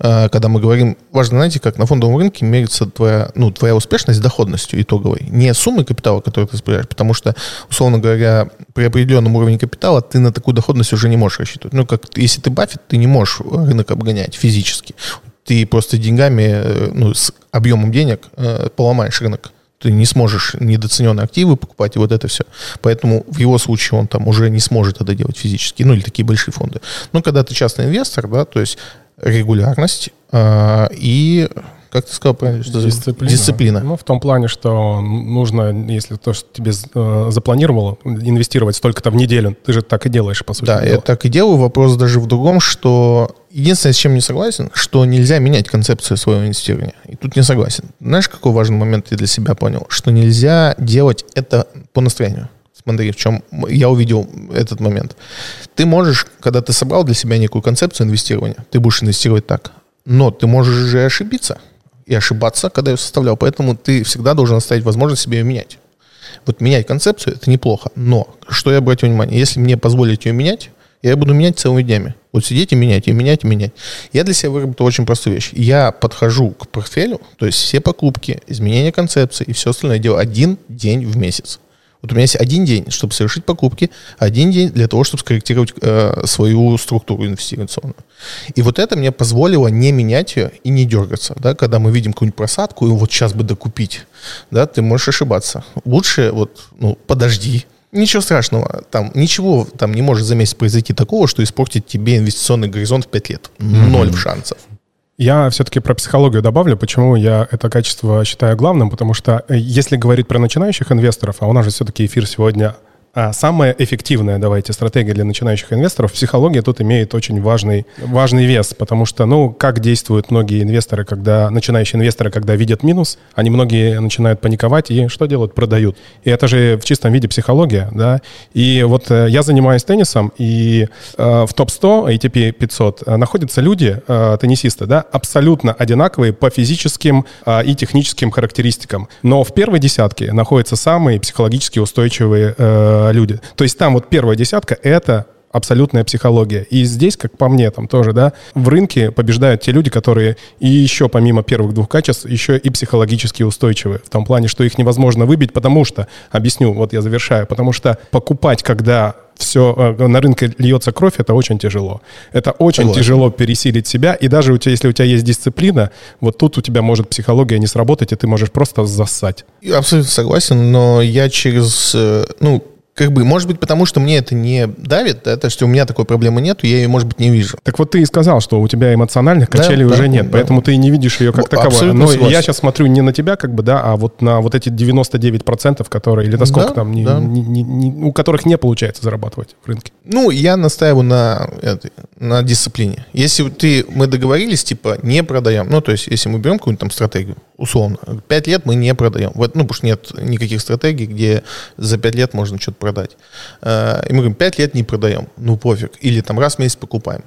э, когда мы говорим, важно, знаете, как на фондовом рынке мерится твоя, ну, твоя успешность доходностью итоговой, не суммой капитала, которую ты собираешь, потому что, условно говоря, при определенном уровне капитала ты на такую доходность уже не можешь рассчитывать. Ну, как, если ты Баффет, ты не можешь рынок обгонять физически. Ты просто деньгами, э, ну, с объемом денег э, поломаешь рынок ты не сможешь недооцененные активы покупать и вот это все. Поэтому в его случае он там уже не сможет это делать физически, ну или такие большие фонды. Но когда ты частный инвестор, да, то есть регулярность э, и как ты сказал правильно? Что дисциплина. дисциплина. Ну, в том плане, что нужно, если то, что тебе э, запланировало, инвестировать столько-то в неделю, ты же так и делаешь, по сути. Да, дела. я так и делаю. Вопрос даже в другом, что единственное, с чем не согласен, что нельзя менять концепцию своего инвестирования. И тут не согласен. Знаешь, какой важный момент я для себя понял? Что нельзя делать это по настроению. Смотри, в чем я увидел этот момент. Ты можешь, когда ты собрал для себя некую концепцию инвестирования, ты будешь инвестировать так. Но ты можешь же ошибиться и ошибаться, когда я составлял. Поэтому ты всегда должен оставить возможность себе ее менять. Вот менять концепцию – это неплохо. Но, что я обратил внимание, если мне позволить ее менять, я буду менять целыми днями. Вот сидеть и менять, и менять, и менять. Я для себя выработал очень простую вещь. Я подхожу к портфелю, то есть все покупки, изменение концепции и все остальное делаю один день в месяц. Вот у меня есть один день, чтобы совершить покупки, один день для того, чтобы скорректировать э, свою структуру инвестиционную. И вот это мне позволило не менять ее и не дергаться. Да? Когда мы видим какую-нибудь просадку, и вот сейчас бы докупить, да, ты можешь ошибаться. Лучше вот, ну, подожди, Ничего страшного, там ничего там не может за месяц произойти такого, что испортит тебе инвестиционный горизонт в 5 лет. Ноль mm-hmm. шансов. Я все-таки про психологию добавлю. Почему я это качество считаю главным? Потому что э, если говорить про начинающих инвесторов, а у нас же все-таки эфир сегодня а самая эффективная, давайте, стратегия для начинающих инвесторов, психология тут имеет очень важный, важный вес, потому что, ну, как действуют многие инвесторы, когда, начинающие инвесторы, когда видят минус, они многие начинают паниковать и что делают? Продают. И это же в чистом виде психология, да. И вот э, я занимаюсь теннисом, и э, в топ-100, ATP 500, э, находятся люди, э, теннисисты, да, абсолютно одинаковые по физическим э, и техническим характеристикам. Но в первой десятке находятся самые психологически устойчивые э, Э, люди. То есть там вот первая десятка — это абсолютная психология. И здесь, как по мне, там тоже, да, в рынке побеждают те люди, которые и еще помимо первых двух качеств, еще и психологически устойчивы. В том плане, что их невозможно выбить, потому что, объясню, вот я завершаю, потому что покупать, когда все э, на рынке льется кровь, это очень тяжело. Это очень Согласен. тяжело пересилить себя, и даже у тебя, если у тебя есть дисциплина, вот тут у тебя может психология не сработать, и ты можешь просто зассать. Я абсолютно согласен, но я через, э, ну, как бы, может быть, потому что мне это не давит, да, то есть у меня такой проблемы нет, я ее, может быть, не вижу. Так вот ты и сказал, что у тебя эмоциональных качелей да, уже да, нет, да. поэтому ты и не видишь ее как таковой. Но согласен. я сейчас смотрю не на тебя, как бы, да, а вот на вот эти 99%, которые, или на сколько да, там, не, да. не, не, не, у которых не получается зарабатывать в рынке. Ну, я настаиваю на, на дисциплине. Если ты, мы договорились, типа, не продаем, ну, то есть, если мы берем какую-нибудь там стратегию, условно, 5 лет мы не продаем. Вот, ну, потому что нет никаких стратегий, где за 5 лет можно что-то продать. Э, и мы говорим, 5 лет не продаем, ну пофиг. Или там раз в месяц покупаем.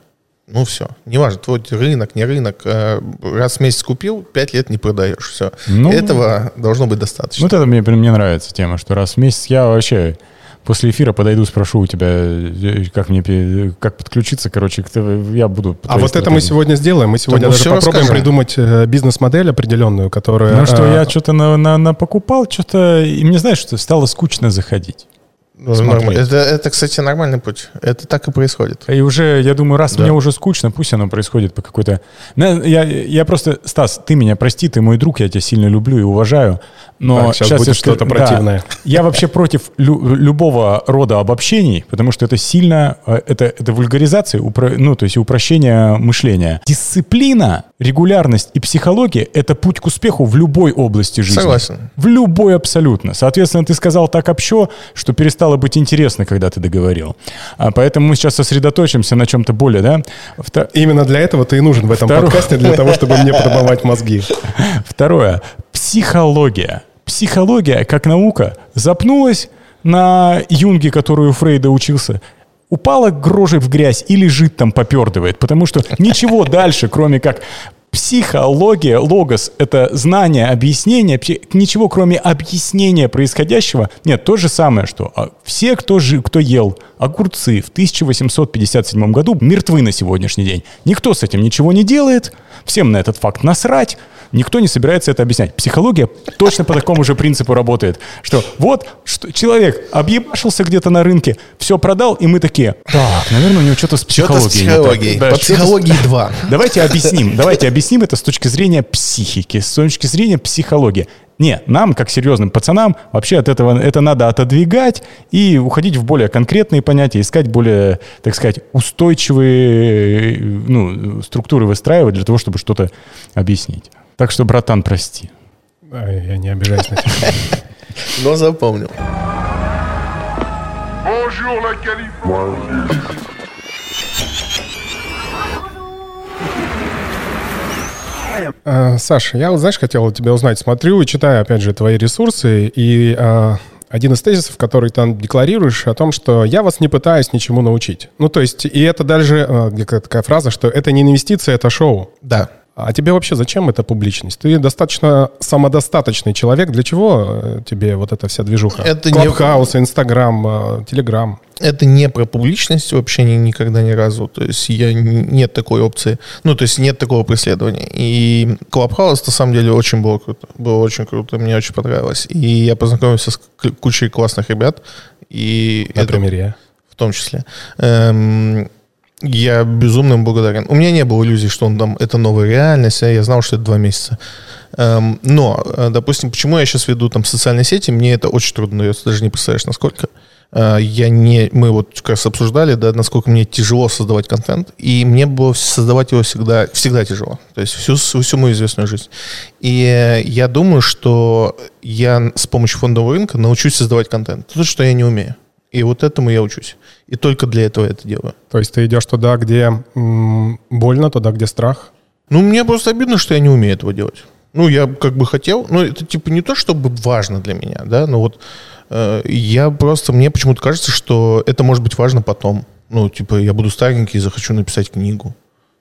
Ну все, неважно, твой рынок, не рынок, э, раз в месяц купил, 5 лет не продаешь, все. Ну, Этого должно быть достаточно. Вот это мне, мне нравится тема, что раз в месяц я вообще после эфира подойду, спрошу у тебя, э, как мне как подключиться, короче, я буду. А вот это мы сегодня сделаем. Мы сегодня даже попробуем расскажем. придумать бизнес-модель определенную, которая. Ну что, я что-то на, на, на покупал, что-то и мне знаешь, что стало скучно заходить. Ну, это, это, кстати, нормальный путь. Это так и происходит. И уже, я думаю, раз да. мне уже скучно, пусть оно происходит по какой-то... Я, я просто... Стас, ты меня прости, ты мой друг, я тебя сильно люблю и уважаю. Но да, сейчас, сейчас будет что-то противное. Да, я вообще против лю- любого рода обобщений, потому что это сильно... Э, это, это вульгаризация, упро- ну, то есть упрощение мышления. Дисциплина, регулярность и психология — это путь к успеху в любой области жизни. Согласен. В любой абсолютно. Соответственно, ты сказал так общо, что перестало быть интересно, когда ты договорил. А поэтому мы сейчас сосредоточимся на чем-то более, да? Втор... Именно для этого ты и нужен в этом Второе... подкасте, для того, чтобы мне промывать мозги. Второе. Психология. Психология, как наука, запнулась на Юнге, которую Фрейда учился, упала грожей в грязь и лежит там, попердывает, потому что ничего дальше, кроме как Психология, логос — это знание, объяснение, ничего кроме объяснения происходящего. Нет, то же самое, что а, все, кто, жил, кто ел огурцы в 1857 году, мертвы на сегодняшний день. Никто с этим ничего не делает, всем на этот факт насрать, никто не собирается это объяснять. Психология точно по такому же принципу работает, что вот что, человек объебашился где-то на рынке, все продал, и мы такие, так, наверное, у него что-то с психологией. Что-то с психологией. Да, По психологии 2. Давайте объясним, давайте объясним это с точки зрения психики, с точки зрения психологии. Не, нам, как серьезным пацанам, вообще от этого это надо отодвигать и уходить в более конкретные понятия, искать более, так сказать, устойчивые ну, структуры выстраивать для того, чтобы что-то объяснить. Так что, братан, прости. Я не обижаюсь на тебя. Но запомнил. Uh, Саша, я, знаешь, хотел у тебя узнать. Смотрю и читаю, опять же, твои ресурсы, и uh, один из тезисов, который ты там декларируешь, о том, что я вас не пытаюсь ничему научить. Ну, то есть, и это даже, где такая фраза, что это не инвестиция, это шоу. Да. А тебе вообще зачем эта публичность? Ты достаточно самодостаточный человек. Для чего э, тебе вот эта вся движуха? Это Клабхаус, не... Инстаграм, Телеграм. Это не про публичность вообще ни, никогда ни разу. То есть я, нет такой опции. Ну, то есть нет такого преследования. И Клабхаус, на самом деле, очень было круто. Было очень круто. Мне очень понравилось. И я познакомился с кучей классных ребят. И Например, это, я? В том числе. Эм, я безумно им благодарен. У меня не было иллюзий, что он там, это новая реальность, а я знал, что это два месяца. Эм, но, э, допустим, почему я сейчас веду там социальные сети, мне это очень трудно дается, даже не представляешь, насколько. Э, я не, мы вот как раз обсуждали, да, насколько мне тяжело создавать контент, и мне было создавать его всегда, всегда тяжело, то есть всю, всю мою известную жизнь. И я думаю, что я с помощью фондового рынка научусь создавать контент. То, что я не умею. И вот этому я учусь. И только для этого это делаю. То есть ты идешь туда, где м- больно, туда, где страх? Ну, мне просто обидно, что я не умею этого делать. Ну, я как бы хотел, но это типа не то, чтобы важно для меня, да, но вот э, я просто, мне почему-то кажется, что это может быть важно потом. Ну, типа, я буду старенький и захочу написать книгу.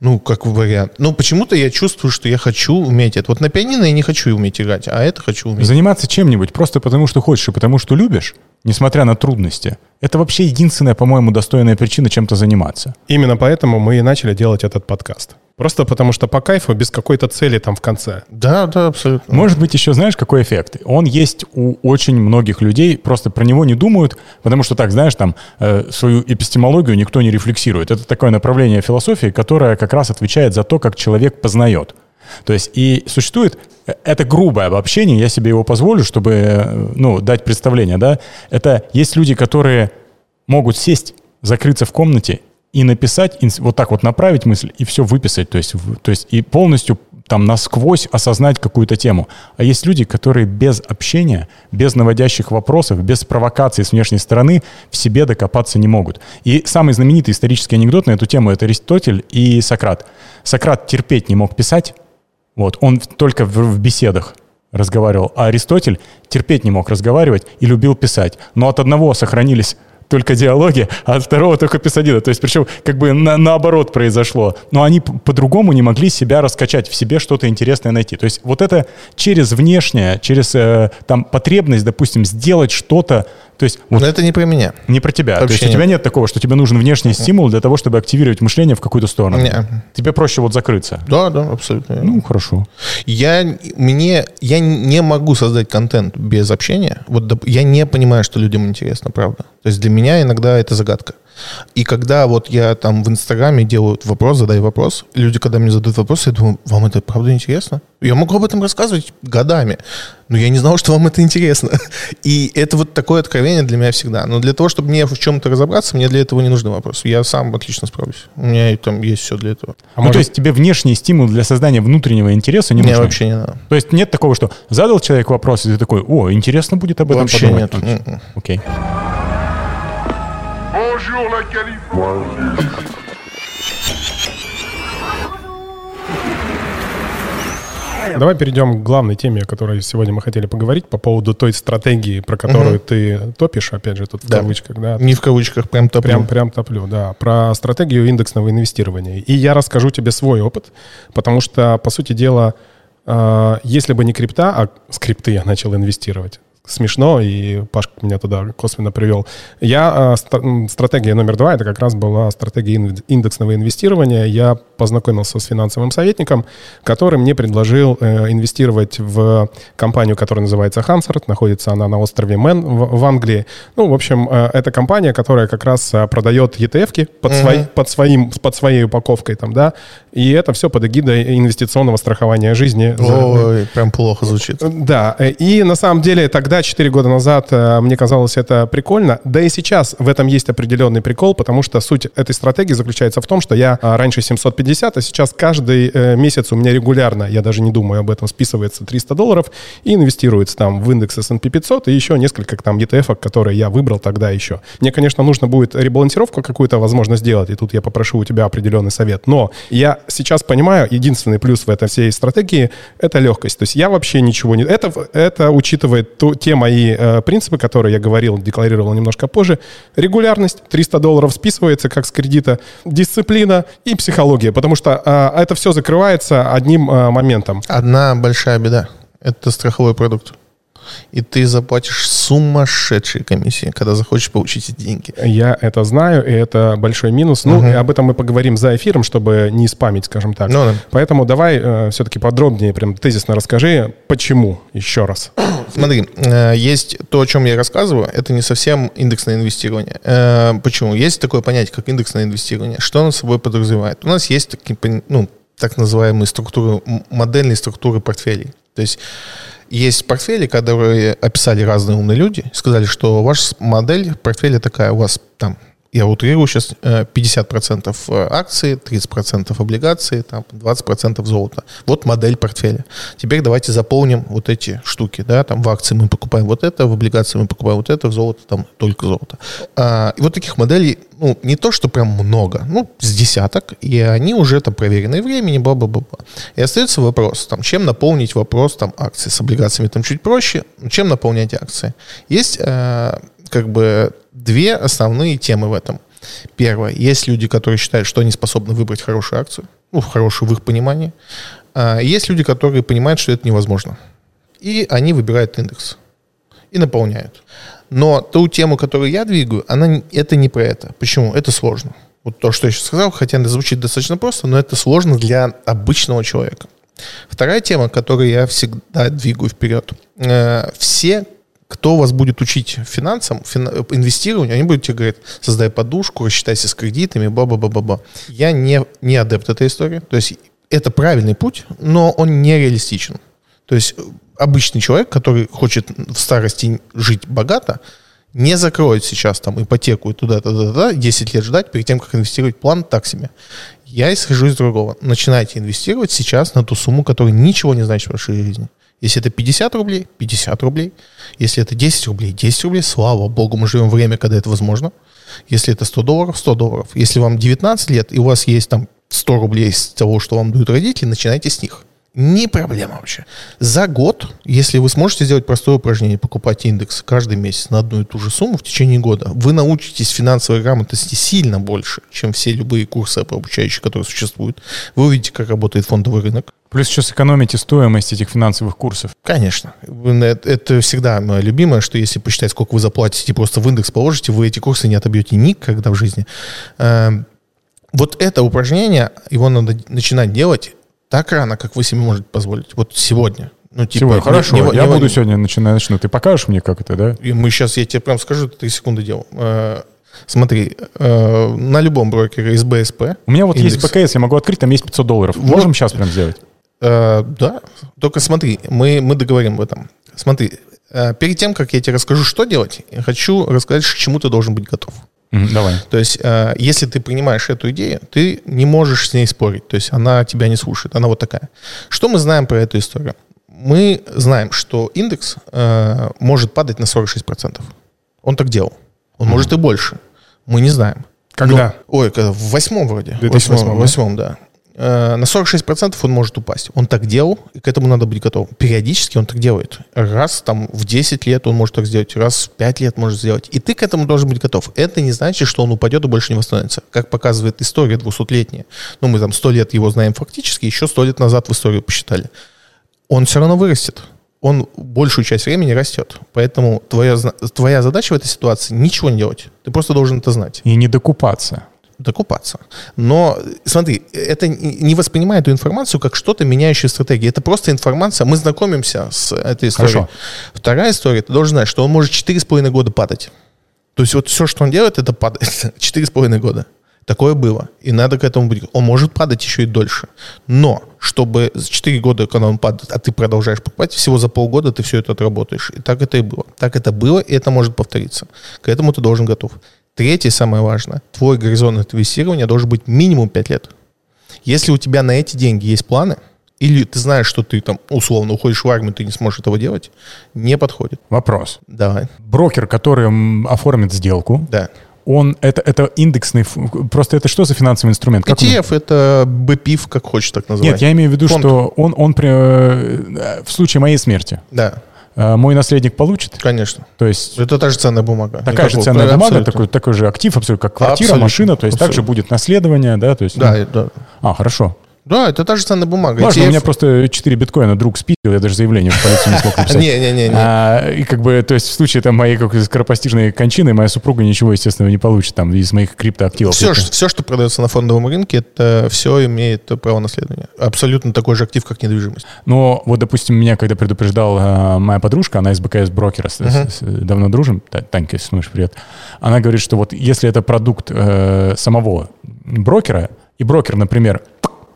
Ну, как вариант. Ну, почему-то я чувствую, что я хочу уметь это. Вот на пианино я не хочу уметь играть, а это хочу уметь. Заниматься чем-нибудь просто потому, что хочешь и потому, что любишь, несмотря на трудности. Это вообще единственная, по-моему, достойная причина чем-то заниматься. Именно поэтому мы и начали делать этот подкаст. Просто потому что по кайфу, без какой-то цели там в конце. Да, да, абсолютно. Может быть, еще знаешь, какой эффект? Он есть у очень многих людей, просто про него не думают, потому что так, знаешь, там э, свою эпистемологию никто не рефлексирует. Это такое направление философии, которое как раз отвечает за то, как человек познает. То есть и существует, э, это грубое обобщение, я себе его позволю, чтобы э, ну, дать представление, да, это есть люди, которые могут сесть, закрыться в комнате и написать, вот так вот направить мысль и все выписать, то есть, то есть и полностью там насквозь осознать какую-то тему. А есть люди, которые без общения, без наводящих вопросов, без провокации с внешней стороны в себе докопаться не могут. И самый знаменитый исторический анекдот на эту тему — это Аристотель и Сократ. Сократ терпеть не мог писать, вот, он только в, в беседах разговаривал, а Аристотель терпеть не мог разговаривать и любил писать. Но от одного сохранились только диалоги, а от второго только писанина. То есть причем как бы на, наоборот произошло. Но они по-другому не могли себя раскачать, в себе что-то интересное найти. То есть вот это через внешнее, через э, там потребность, допустим, сделать что-то, то есть, вот, Но это не про меня. Не про тебя. Вообще То есть у тебя нет такого, что тебе нужен внешний стимул для того, чтобы активировать мышление в какую-то сторону. Нет. Тебе проще вот закрыться. Да, да, абсолютно. Ну, хорошо. Я, мне, я не могу создать контент без общения. Вот я не понимаю, что людям интересно, правда. То есть для меня иногда это загадка. И когда вот я там в Инстаграме делаю вопрос, задаю вопрос, люди, когда мне задают вопрос, я думаю, вам это правда интересно? Я могу об этом рассказывать годами, но я не знал, что вам это интересно. И это вот такое откровение для меня всегда. Но для того, чтобы мне в чем-то разобраться, мне для этого не нужны вопросы. Я сам отлично справлюсь. У меня там есть все для этого. А ну, может... то есть тебе внешний стимул для создания внутреннего интереса не нужен? Мне вообще не надо. То есть нет такого, что задал человек вопрос, и ты такой, о, интересно будет об этом вообще подумать? нет. М-м. Окей. Okay. Bonjour la Californie. Давай перейдем к главной теме, о которой сегодня мы хотели поговорить, по поводу той стратегии, про которую угу. ты топишь, опять же, тут да. в кавычках, да? Не в кавычках, прям топлю. Прям, прям топлю, да. Про стратегию индексного инвестирования. И я расскажу тебе свой опыт, потому что, по сути дела, а, если бы не крипта, а скрипты я начал инвестировать, смешно, и Пашка меня туда косвенно привел. Я, э, стратегия номер два, это как раз была стратегия индексного инвестирования. Я познакомился с финансовым советником, который мне предложил э, инвестировать в компанию, которая называется Hansard, находится она на острове Мэн в, Англии. Ну, в общем, э, это компания, которая как раз продает ETF-ки под, свои, под, своим, под своей упаковкой там, да, и это все под эгидой инвестиционного страхования жизни. Ой, прям плохо звучит. Да, и на самом деле тогда тогда, 4 года назад, э, мне казалось это прикольно. Да и сейчас в этом есть определенный прикол, потому что суть этой стратегии заключается в том, что я а, раньше 750, а сейчас каждый э, месяц у меня регулярно, я даже не думаю об этом, списывается 300 долларов и инвестируется там в индекс S&P 500 и еще несколько там ETF, которые я выбрал тогда еще. Мне, конечно, нужно будет ребалансировку какую-то, возможно, сделать, и тут я попрошу у тебя определенный совет. Но я сейчас понимаю, единственный плюс в этой всей стратегии — это легкость. То есть я вообще ничего не... Это, это учитывает ту, те мои э, принципы, которые я говорил, декларировал немножко позже. Регулярность, 300 долларов списывается как с кредита, дисциплина и психология, потому что э, это все закрывается одним э, моментом. Одна большая беда – это страховой продукт и ты заплатишь сумасшедшие комиссии, когда захочешь получить эти деньги. Я это знаю, и это большой минус. Ну, угу. об этом мы поговорим за эфиром, чтобы не спамить, скажем так. Ну, да. Поэтому давай э, все-таки подробнее, прям тезисно расскажи, почему, еще раз. Смотри, э, есть то, о чем я рассказываю, это не совсем индексное инвестирование. Э, почему? Есть такое понятие, как индексное инвестирование. Что оно собой подразумевает? У нас есть такие, ну, так называемые структуры, модельные структуры портфелей. То есть есть портфели, которые описали разные умные люди, сказали, что ваша модель портфеля такая, у вас там я утрирую сейчас, 50% э, э, акции, 30% облигации, там 20% золота. Вот модель портфеля. Теперь давайте заполним вот эти штуки, да, там в акции мы покупаем вот это, в облигации мы покупаем вот это, в золото там только золото. А, и вот таких моделей, ну, не то, что прям много, ну, с десяток, и они уже там проверенные времени, бла-бла-бла. И остается вопрос, там, чем наполнить вопрос, там, акции с облигациями там чуть проще, чем наполнять акции. Есть э, как бы две основные темы в этом. Первое. Есть люди, которые считают, что они способны выбрать хорошую акцию, ну, хорошую в их понимании. А есть люди, которые понимают, что это невозможно. И они выбирают индекс и наполняют. Но ту тему, которую я двигаю, она, это не про это. Почему? Это сложно. Вот то, что я сейчас сказал, хотя это звучит достаточно просто, но это сложно для обычного человека. Вторая тема, которую я всегда двигаю вперед. Э, все кто вас будет учить финансам, фин, инвестированию, они будут тебе говорить, создай подушку, рассчитайся с кредитами, ба-ба-ба-ба-ба. Я не, не адепт этой истории. То есть это правильный путь, но он нереалистичен. То есть обычный человек, который хочет в старости жить богато, не закроет сейчас там ипотеку и туда-туда-туда, 10 лет ждать перед тем, как инвестировать план так себе. Я исхожу из другого. Начинайте инвестировать сейчас на ту сумму, которая ничего не значит в вашей жизни. Если это 50 рублей, 50 рублей. Если это 10 рублей, 10 рублей. Слава богу, мы живем в время, когда это возможно. Если это 100 долларов, 100 долларов. Если вам 19 лет, и у вас есть там 100 рублей из того, что вам дают родители, начинайте с них. Не проблема вообще. За год, если вы сможете сделать простое упражнение, покупать индекс каждый месяц на одну и ту же сумму в течение года, вы научитесь финансовой грамотности сильно больше, чем все любые курсы обучающие, которые существуют. Вы увидите, как работает фондовый рынок. Плюс еще сэкономите стоимость этих финансовых курсов. Конечно. Это всегда мое любимое, что если посчитать, сколько вы заплатите, просто в индекс положите, вы эти курсы не отобьете никогда в жизни. Эм, вот это упражнение, его надо начинать делать так рано, как вы себе можете позволить. Вот сегодня. Ну, типа, сегодня, хорошо, не, не, я не, буду не, сегодня начинать, начну. Ты покажешь мне, как это, да? И мы сейчас, я тебе прям скажу, 3 секунды делал. Э, смотри, э, на любом брокере из БСП. У меня вот индекс. есть БКС, я могу открыть, там есть 500 долларов. Вот. Можем сейчас прям сделать? Э, да, только смотри, мы, мы договорим об этом. Смотри, э, перед тем, как я тебе расскажу, что делать, я хочу рассказать, к чему ты должен быть готов. Давай. То есть, э, если ты принимаешь эту идею, ты не можешь с ней спорить. То есть, она тебя не слушает. Она вот такая. Что мы знаем про эту историю? Мы знаем, что индекс э, может падать на 46%. Он так делал. Он mm может и больше. Мы не знаем. Когда? Но, ой, в восьмом вроде. В восьмом, восьмом, да. Э, на 46% он может упасть. Он так делал, и к этому надо быть готовым. Периодически он так делает. Раз там в 10 лет он может так сделать, раз в 5 лет может сделать. И ты к этому должен быть готов. Это не значит, что он упадет и больше не восстановится. Как показывает история 200-летняя. Ну, мы там 100 лет его знаем фактически, еще 100 лет назад в историю посчитали. Он все равно вырастет он большую часть времени растет. Поэтому твоя, твоя задача в этой ситуации ничего не делать. Ты просто должен это знать. И не докупаться докупаться. Но смотри, это не воспринимай эту информацию как что-то меняющее стратегии. Это просто информация. Мы знакомимся с этой историей. Хорошо. Вторая история, ты должен знать, что он может 4,5 года падать. То есть вот все, что он делает, это падает 4,5 года. Такое было. И надо к этому быть. Он может падать еще и дольше. Но, чтобы за 4 года, когда он падает, а ты продолжаешь покупать, всего за полгода ты все это отработаешь. И так это и было. Так это было, и это может повториться. К этому ты должен готов. Третье, самое важное, твой горизонт инвестирования должен быть минимум 5 лет. Если у тебя на эти деньги есть планы, или ты знаешь, что ты там условно уходишь в армию, ты не сможешь этого делать, не подходит. Вопрос. Давай. Брокер, который оформит сделку, да. он это, это индексный, просто это что за финансовый инструмент? Как ETF он? это BPIF, как хочешь так называть. Нет, я имею в виду, Фонд. что он, он при, э, в случае моей смерти. Да. Э, мой наследник получит? Конечно. То есть... Это та же ценная бумага. Такая же ценная бумага, такой, такой же актив, абсолютно, как квартира, абсолютно. машина, то есть абсолютно. также будет наследование, да? То есть, да, ну... да. А, хорошо. Да, это та же ценная бумага. Важно, ETF... у меня просто 4 биткоина друг спиздил, я даже заявление в полицию не смог написать. Не-не-не. А, и как бы, то есть в случае там моей какой-то скоропостижной кончины моя супруга ничего, естественно, не получит там из моих криптоактивов. Все, все, что продается на фондовом рынке, это все имеет право наследования. Абсолютно такой же актив, как недвижимость. Но вот, допустим, меня когда предупреждала моя подружка, она из БКС брокера, uh-huh. давно дружим, Танька, если слышишь, привет. Она говорит, что вот если это продукт э, самого брокера, и брокер, например...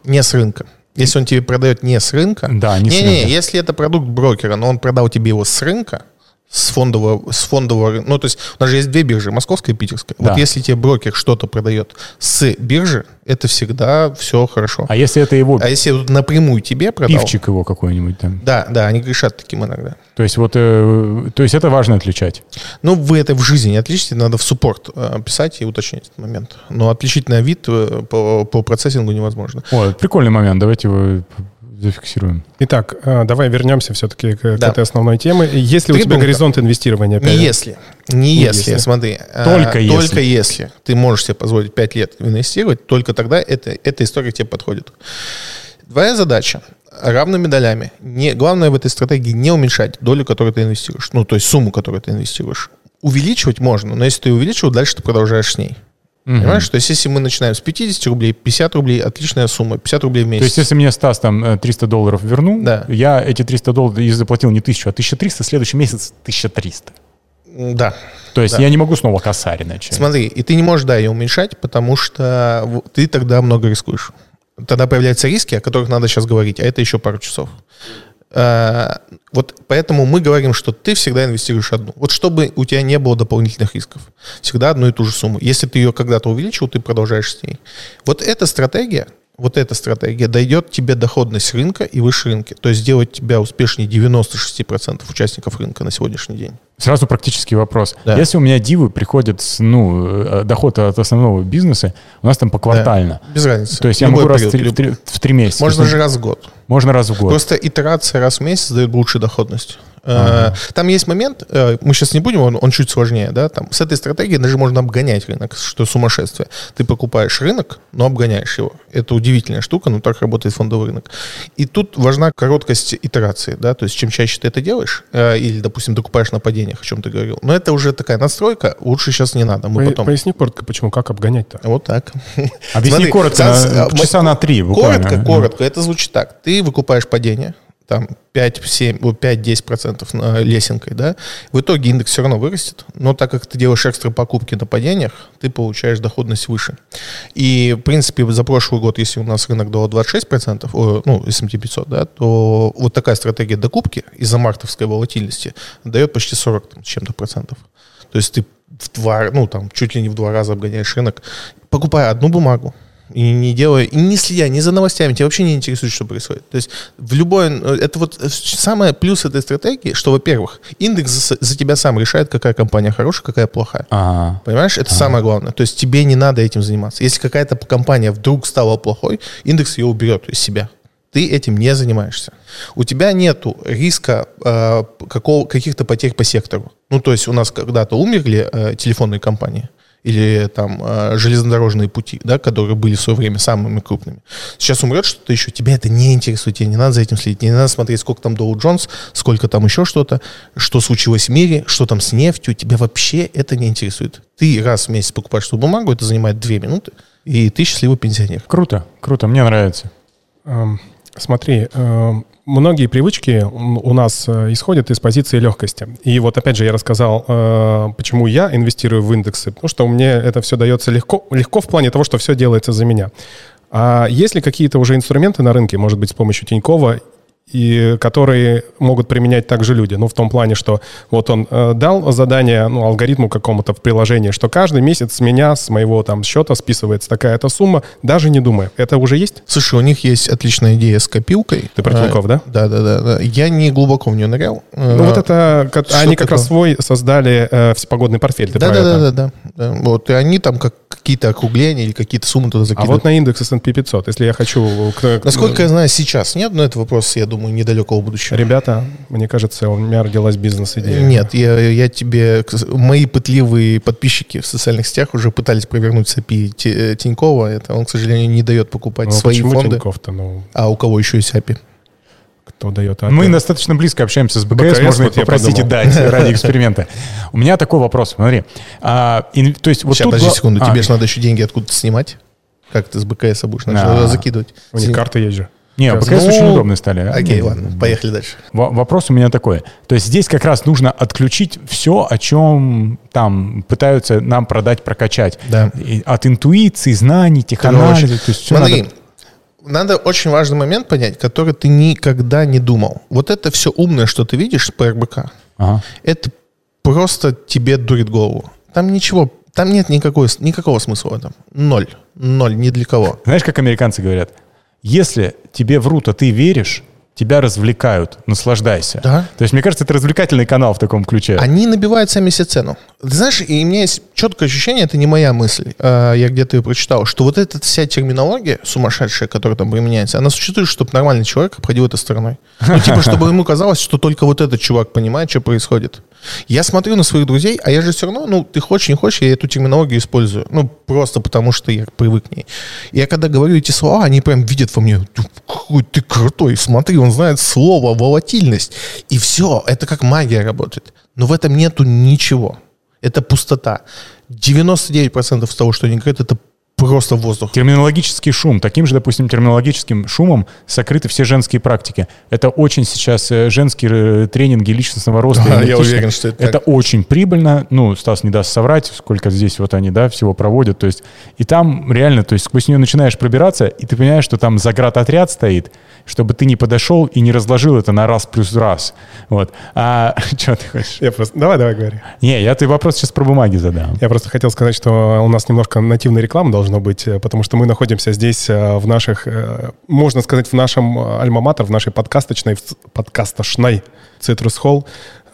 Не с рынка. Если он тебе продает не с рынка. Да, не, не с рынка. Не, если это продукт брокера, но он продал тебе его с рынка, с фондового, с фондового, ну, то есть у нас же есть две биржи, московская и питерская. Да. Вот если тебе брокер что-то продает с биржи, это всегда все хорошо. А если это его... А если напрямую тебе продал... Пивчик его какой-нибудь там. Да, да, они грешат таким иногда. То есть вот, э, то есть это важно отличать? Ну, вы это в жизни не отличите, надо в суппорт э, писать и уточнить этот момент. Но отличить на вид э, по, по процессингу невозможно. О, прикольный момент, давайте его зафиксируем. Итак, э, давай вернемся все-таки к, да. к этой основной теме. Если Ты у тебя горизонт инвестирования? Не если. Не, не если, если, смотри. Только а, если. Только если ты можешь себе позволить 5 лет инвестировать, только тогда это, эта история тебе подходит. Твоя задача равными долями. Не, главное в этой стратегии не уменьшать долю, которую ты инвестируешь. Ну, то есть сумму, которую ты инвестируешь. Увеличивать можно, но если ты увеличивал, дальше ты продолжаешь с ней. Угу. Понимаешь, то есть если мы начинаем с 50 рублей, 50 рублей отличная сумма, 50 рублей в месяц. То есть если мне Стас там 300 э, долларов вернул, да. я эти 300 долларов и заплатил не 1000, а 1300, следующий месяц 1300. Да. То есть да. я не могу снова косарь начать. Смотри, и ты не можешь, да, ее уменьшать, потому что ты тогда много рискуешь. Тогда появляются риски, о которых надо сейчас говорить, а это еще пару часов. А, вот поэтому мы говорим, что ты всегда инвестируешь одну. Вот чтобы у тебя не было дополнительных рисков. Всегда одну и ту же сумму. Если ты ее когда-то увеличил, ты продолжаешь с ней. Вот эта стратегия, вот эта стратегия дойдет тебе доходность рынка и выше рынка. То есть сделать тебя успешнее 96% участников рынка на сегодняшний день. Сразу практический вопрос. Да. Если у меня дивы приходят с, ну, э, доход от основного бизнеса, у нас там поквартально. Да, без разницы. То есть Любой я могу период, раз в три, в, три, в три месяца. Можно же раз в год. Можно раз в год. Просто итерация раз в месяц дает лучшую доходность. Ага. Э, там есть момент, э, мы сейчас не будем, он, он чуть сложнее, да, там с этой стратегией даже можно обгонять рынок, что сумасшествие. Ты покупаешь рынок, но обгоняешь его. Это удивительная штука, но так работает фондовый рынок. И тут важна короткость итерации, да, то есть чем чаще ты это делаешь, э, или, допустим, докупаешь на падениях, о чем ты говорил, но это уже такая настройка, лучше сейчас не надо. Мы По, потом... Поясни коротко, почему, как обгонять-то? Вот так. Объясни Смотри, коротко, на, часа на три буквально. Коротко, коротко, это звучит так. Ты выкупаешь падение, там 5-7, лесенкой, да, в итоге индекс все равно вырастет, но так как ты делаешь экстра покупки на падениях, ты получаешь доходность выше. И, в принципе, за прошлый год, если у нас рынок дал 26%, о, ну, S&P 500, да, то вот такая стратегия докупки из-за мартовской волатильности дает почти 40 там, чем-то процентов. То есть ты в два, ну, там, чуть ли не в два раза обгоняешь рынок, покупая одну бумагу, И не делая, и не следя ни за новостями, тебя вообще не интересует, что происходит. То есть в любой... Это вот самое плюс этой стратегии, что, во-первых, индекс за, за тебя сам решает, какая компания хорошая, какая плохая. Ага. Понимаешь? Это Ага. самое главное. То есть тебе не надо этим заниматься. Если какая-то компания вдруг стала плохой, индекс ее уберет из себя. Ты этим не занимаешься. У тебя нету риска э, какого, каких-то потерь по сектору. Ну, то есть у нас когда-то умерли э, телефонные компании или там э, железнодорожные пути, да, которые были в свое время самыми крупными. Сейчас умрет что-то еще, тебя это не интересует, тебе не надо за этим следить, не надо смотреть, сколько там Доу Джонс, сколько там еще что-то, что случилось в мире, что там с нефтью, тебя вообще это не интересует. Ты раз в месяц покупаешь эту бумагу, это занимает две минуты, и ты счастливый пенсионер. Круто, круто, мне нравится. Эм, Смотри, эм, многие привычки у нас э, исходят из позиции легкости. И вот опять же я рассказал, э, почему я инвестирую в индексы. Потому что мне это все дается легко, легко в плане того, что все делается за меня. А есть ли какие-то уже инструменты на рынке, может быть, с помощью Тинькова, и которые могут применять также люди. Ну, в том плане, что вот он э, дал задание, ну, алгоритму какому-то в приложении, что каждый месяц с меня, с моего там счета списывается такая-то сумма, даже не думая. Это уже есть? Слушай, у них есть отличная идея с копилкой. Ты про Тинькофф, да? Да, да, да, да. Я не глубоко в нее нырял. Ну, вот это, как- они как такое? раз свой создали э, всепогодный портфель. Ты Да, да, да, да, да, да. Вот, и они там как какие-то округления или какие-то суммы туда А закидывают. вот на индекс S&P 500, если я хочу... к- к- Насколько я знаю, сейчас нет, но это вопрос, я думаю, недалекого будущего. Ребята, мне кажется, у меня родилась бизнес-идея. Нет, я, я тебе... Мои пытливые подписчики в социальных сетях уже пытались провернуть с API Ти- э, Тинькова. Это он, к сожалению, не дает покупать Ну, свои почему фонды. Тинькофф-то? Ну, А у кого еще есть API? кто дает Мы API? достаточно близко общаемся с БКС, БКС, можно вот попросить и дать ради эксперимента. У меня такой вопрос, смотри. А, ин- то есть вот Сейчас, тут подожди секунду, А, тебе же надо еще деньги откуда-то снимать. Как ты с БКС будешь Да. начать закидывать? У них карты есть же. Не, БКС Ну, очень удобные стали. а? Окей, ладно, поехали дальше. Во- Вопрос у меня такой. То есть здесь как раз нужно отключить все, о чем там пытаются нам продать, прокачать. Да. И от интуиции, знаний, теханализа. То есть всё Смотри, надо- надо... очень важный момент понять, который ты никогда не думал. Вот это все умное, что ты видишь по РБК, Ага. это просто тебе дурит голову. Там ничего, там нет никакой, никакого смысла в этом. Ноль. Ноль, ни для кого. Знаешь, как американцы говорят? Если тебе врут, а ты веришь, тебя развлекают, наслаждайся. Да. То есть, мне кажется, это развлекательный канал в таком ключе. Они набивают сами себе цену. Ты знаешь, и у меня есть четкое ощущение, это не моя мысль, а я где-то ее прочитал, что вот эта вся терминология сумасшедшая, которая там применяется, она существует, чтобы нормальный человек обходил это стороной. Ну, типа, чтобы ему казалось, что только вот этот чувак понимает, что происходит. Я смотрю на своих друзей, а я же все равно, ну, ты хочешь, не хочешь, я эту терминологию использую. Ну, просто потому, что я привык к ней. Я когда говорю эти слова, они прям видят во мне, «Ну, какой ты крутой, смотри, он знает слово, волатильность. И все, это как магия работает. Но в этом нету ничего. Это пустота. 99% того, что они говорят, это просто воздух. Терминологический шум. Таким же, допустим, терминологическим шумом сокрыты все женские практики. Это очень сейчас э, женские э, тренинги личностного роста. Да, я уверен, что это Это так. очень прибыльно. Ну, Стас не даст соврать, сколько здесь вот они, да, всего проводят. То есть, и там реально, то есть сквозь нее начинаешь пробираться, и ты понимаешь, что там заградотряд стоит, чтобы ты не подошел и не разложил это на раз плюс раз. Вот. А что ты хочешь? Я просто... Давай, давай, говори. Не, я ты вопрос сейчас про бумаги задам. Я просто хотел сказать, что у нас немножко нативной рекламы должно быть, э, потому что мы находимся здесь э, в наших, э, можно сказать, в нашем альма-матер, в нашей подкасточной, подкастошной Citrus Hall.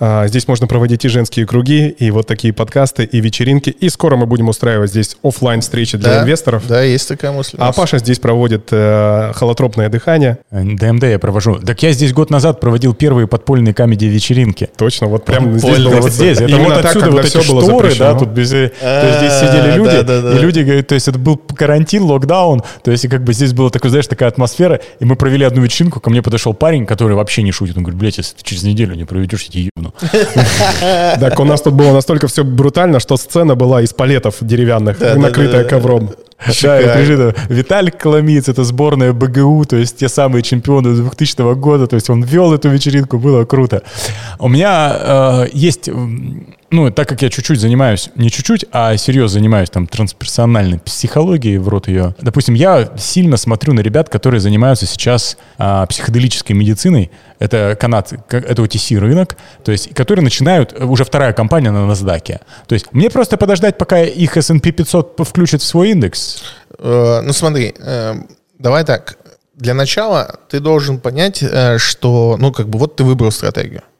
А, Здесь можно проводить и женские круги, и вот такие подкасты, и вечеринки. И скоро мы будем устраивать здесь оффлайн встречи для Да, инвесторов. Да, есть такая мысль. А. Паша здесь проводит э, холотропное дыхание. Э, ДМД я провожу. Так я здесь год назад проводил первые подпольные камеди-вечеринки. Точно, вот прям здесь Вот здесь, это Именно вот так, отсюда когда вот все эти было шторы, да, запрещено. тут без, э, то есть здесь сидели А, люди, да-да-да. и люди говорят, то есть это был карантин, локдаун, то есть и как бы здесь была такая, знаешь, такая атмосфера, и мы провели одну вечеринку, ко мне подошел парень, который вообще не шутит, он говорит, блядь, если ты через неделю не проведешь, я тебе ебну. Так у нас тут было настолько все брутально, что сцена была из палетов деревянных, накрытая ковром. Да, лежит Виталик Коломиц, это сборная БГУ, то есть те самые чемпионы 2000 года, то есть он вел эту вечеринку, было круто. У меня э, есть ну, так как я чуть-чуть занимаюсь, не чуть-чуть, а серьезно занимаюсь там трансперсональной психологией, в рот ее. Допустим, я сильно смотрю на ребят, которые занимаются сейчас а, психоделической медициной. Это канад, это OTC рынок, то есть, которые начинают, уже вторая компания на NASDAQ. То есть, мне просто подождать, пока их S&P 500 включат в свой индекс? Э, ну, смотри, э, давай так. Для начала ты должен понять, э, что, ну, как бы, вот ты выбрал стратегию Э,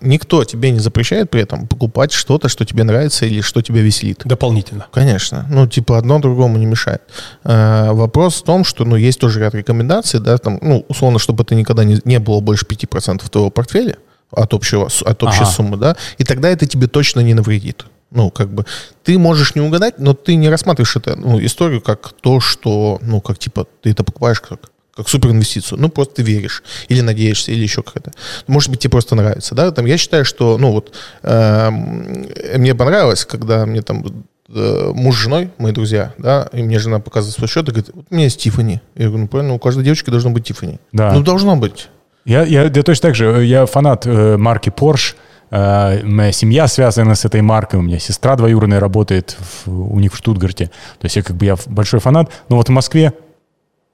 никто тебе не запрещает при этом покупать что-то, что тебе нравится или что тебя веселит. Дополнительно. Конечно. Ну, типа, одно другому не мешает. Э, вопрос в том, что, ну, есть тоже ряд рекомендаций, да, там, ну, условно, чтобы это никогда не, не было больше 5% твоего портфеля от, общего, от общей ага. суммы, да, и тогда это тебе точно не навредит. Ну, как бы, ты можешь не угадать, но ты не рассматриваешь это, ну, историю как то, что, ну, как, типа, ты это покупаешь как как суперинвестицию. Ну, просто ты веришь или надеешься, или еще как-то. Может быть, тебе просто нравится, да? Там, я считаю, что, ну, вот, э, мне понравилось, когда мне там э, муж с женой, мои друзья, да, и мне жена показывает свой счет и говорит, вот у меня есть Тифани. Я говорю, ну, правильно, у каждой девочки должно быть Тифани. Да. Ну, должно быть. Я, я, я точно так же, я фанат э, марки Porsche, Uh, моя семья связана с этой маркой, у меня сестра двоюродная работает в, у них в Штутгарте. То есть я как бы я большой фанат. Но вот в Москве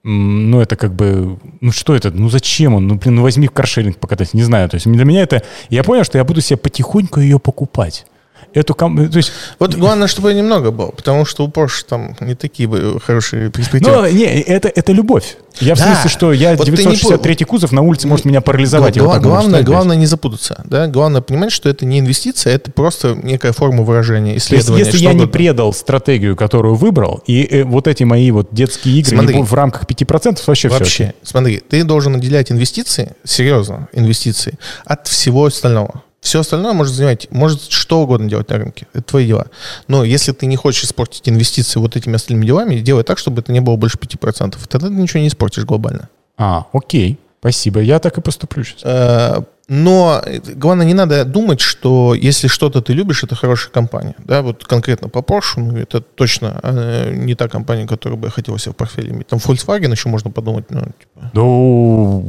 ну, это как бы, ну, что это, ну, зачем он, ну, блин, ну, возьми каршеринг покатать, не знаю, то есть для меня это, я понял, что я буду себе потихоньку ее покупать эту компанию. То есть... Вот главное, чтобы немного было, потому что у Porsche там не такие хорошие перспективы. Но не, это, это любовь. Я в да. смысле, что я вот 963 не... кузов на улице может меня парализовать. Гла- главное, главное не запутаться. Да? Главное понимать, что это не инвестиция, это просто некая форма выражения, исследования. То есть, если я не предал стратегию, которую выбрал, и э, вот эти мои вот детские игры смотри, в рамках 5%, вообще, вообще все. Смотри, ты должен отделять инвестиции, серьезно, инвестиции, от всего остального. Все остальное может занимать, может что угодно делать на рынке. Это твои дела. Но если ты не хочешь испортить инвестиции вот этими остальными делами, делай так, чтобы это не было больше 5%. Тогда ты ничего не испортишь глобально. А, окей. Спасибо. Я так и поступлю сейчас. Э, но главное, не надо думать, что если что-то ты любишь, это хорошая компания. Да, вот конкретно по Porsche, ну, это точно э, не та компания, которую бы я хотел себе в портфеле иметь. Там Volkswagen еще можно подумать. Ну, типа. ну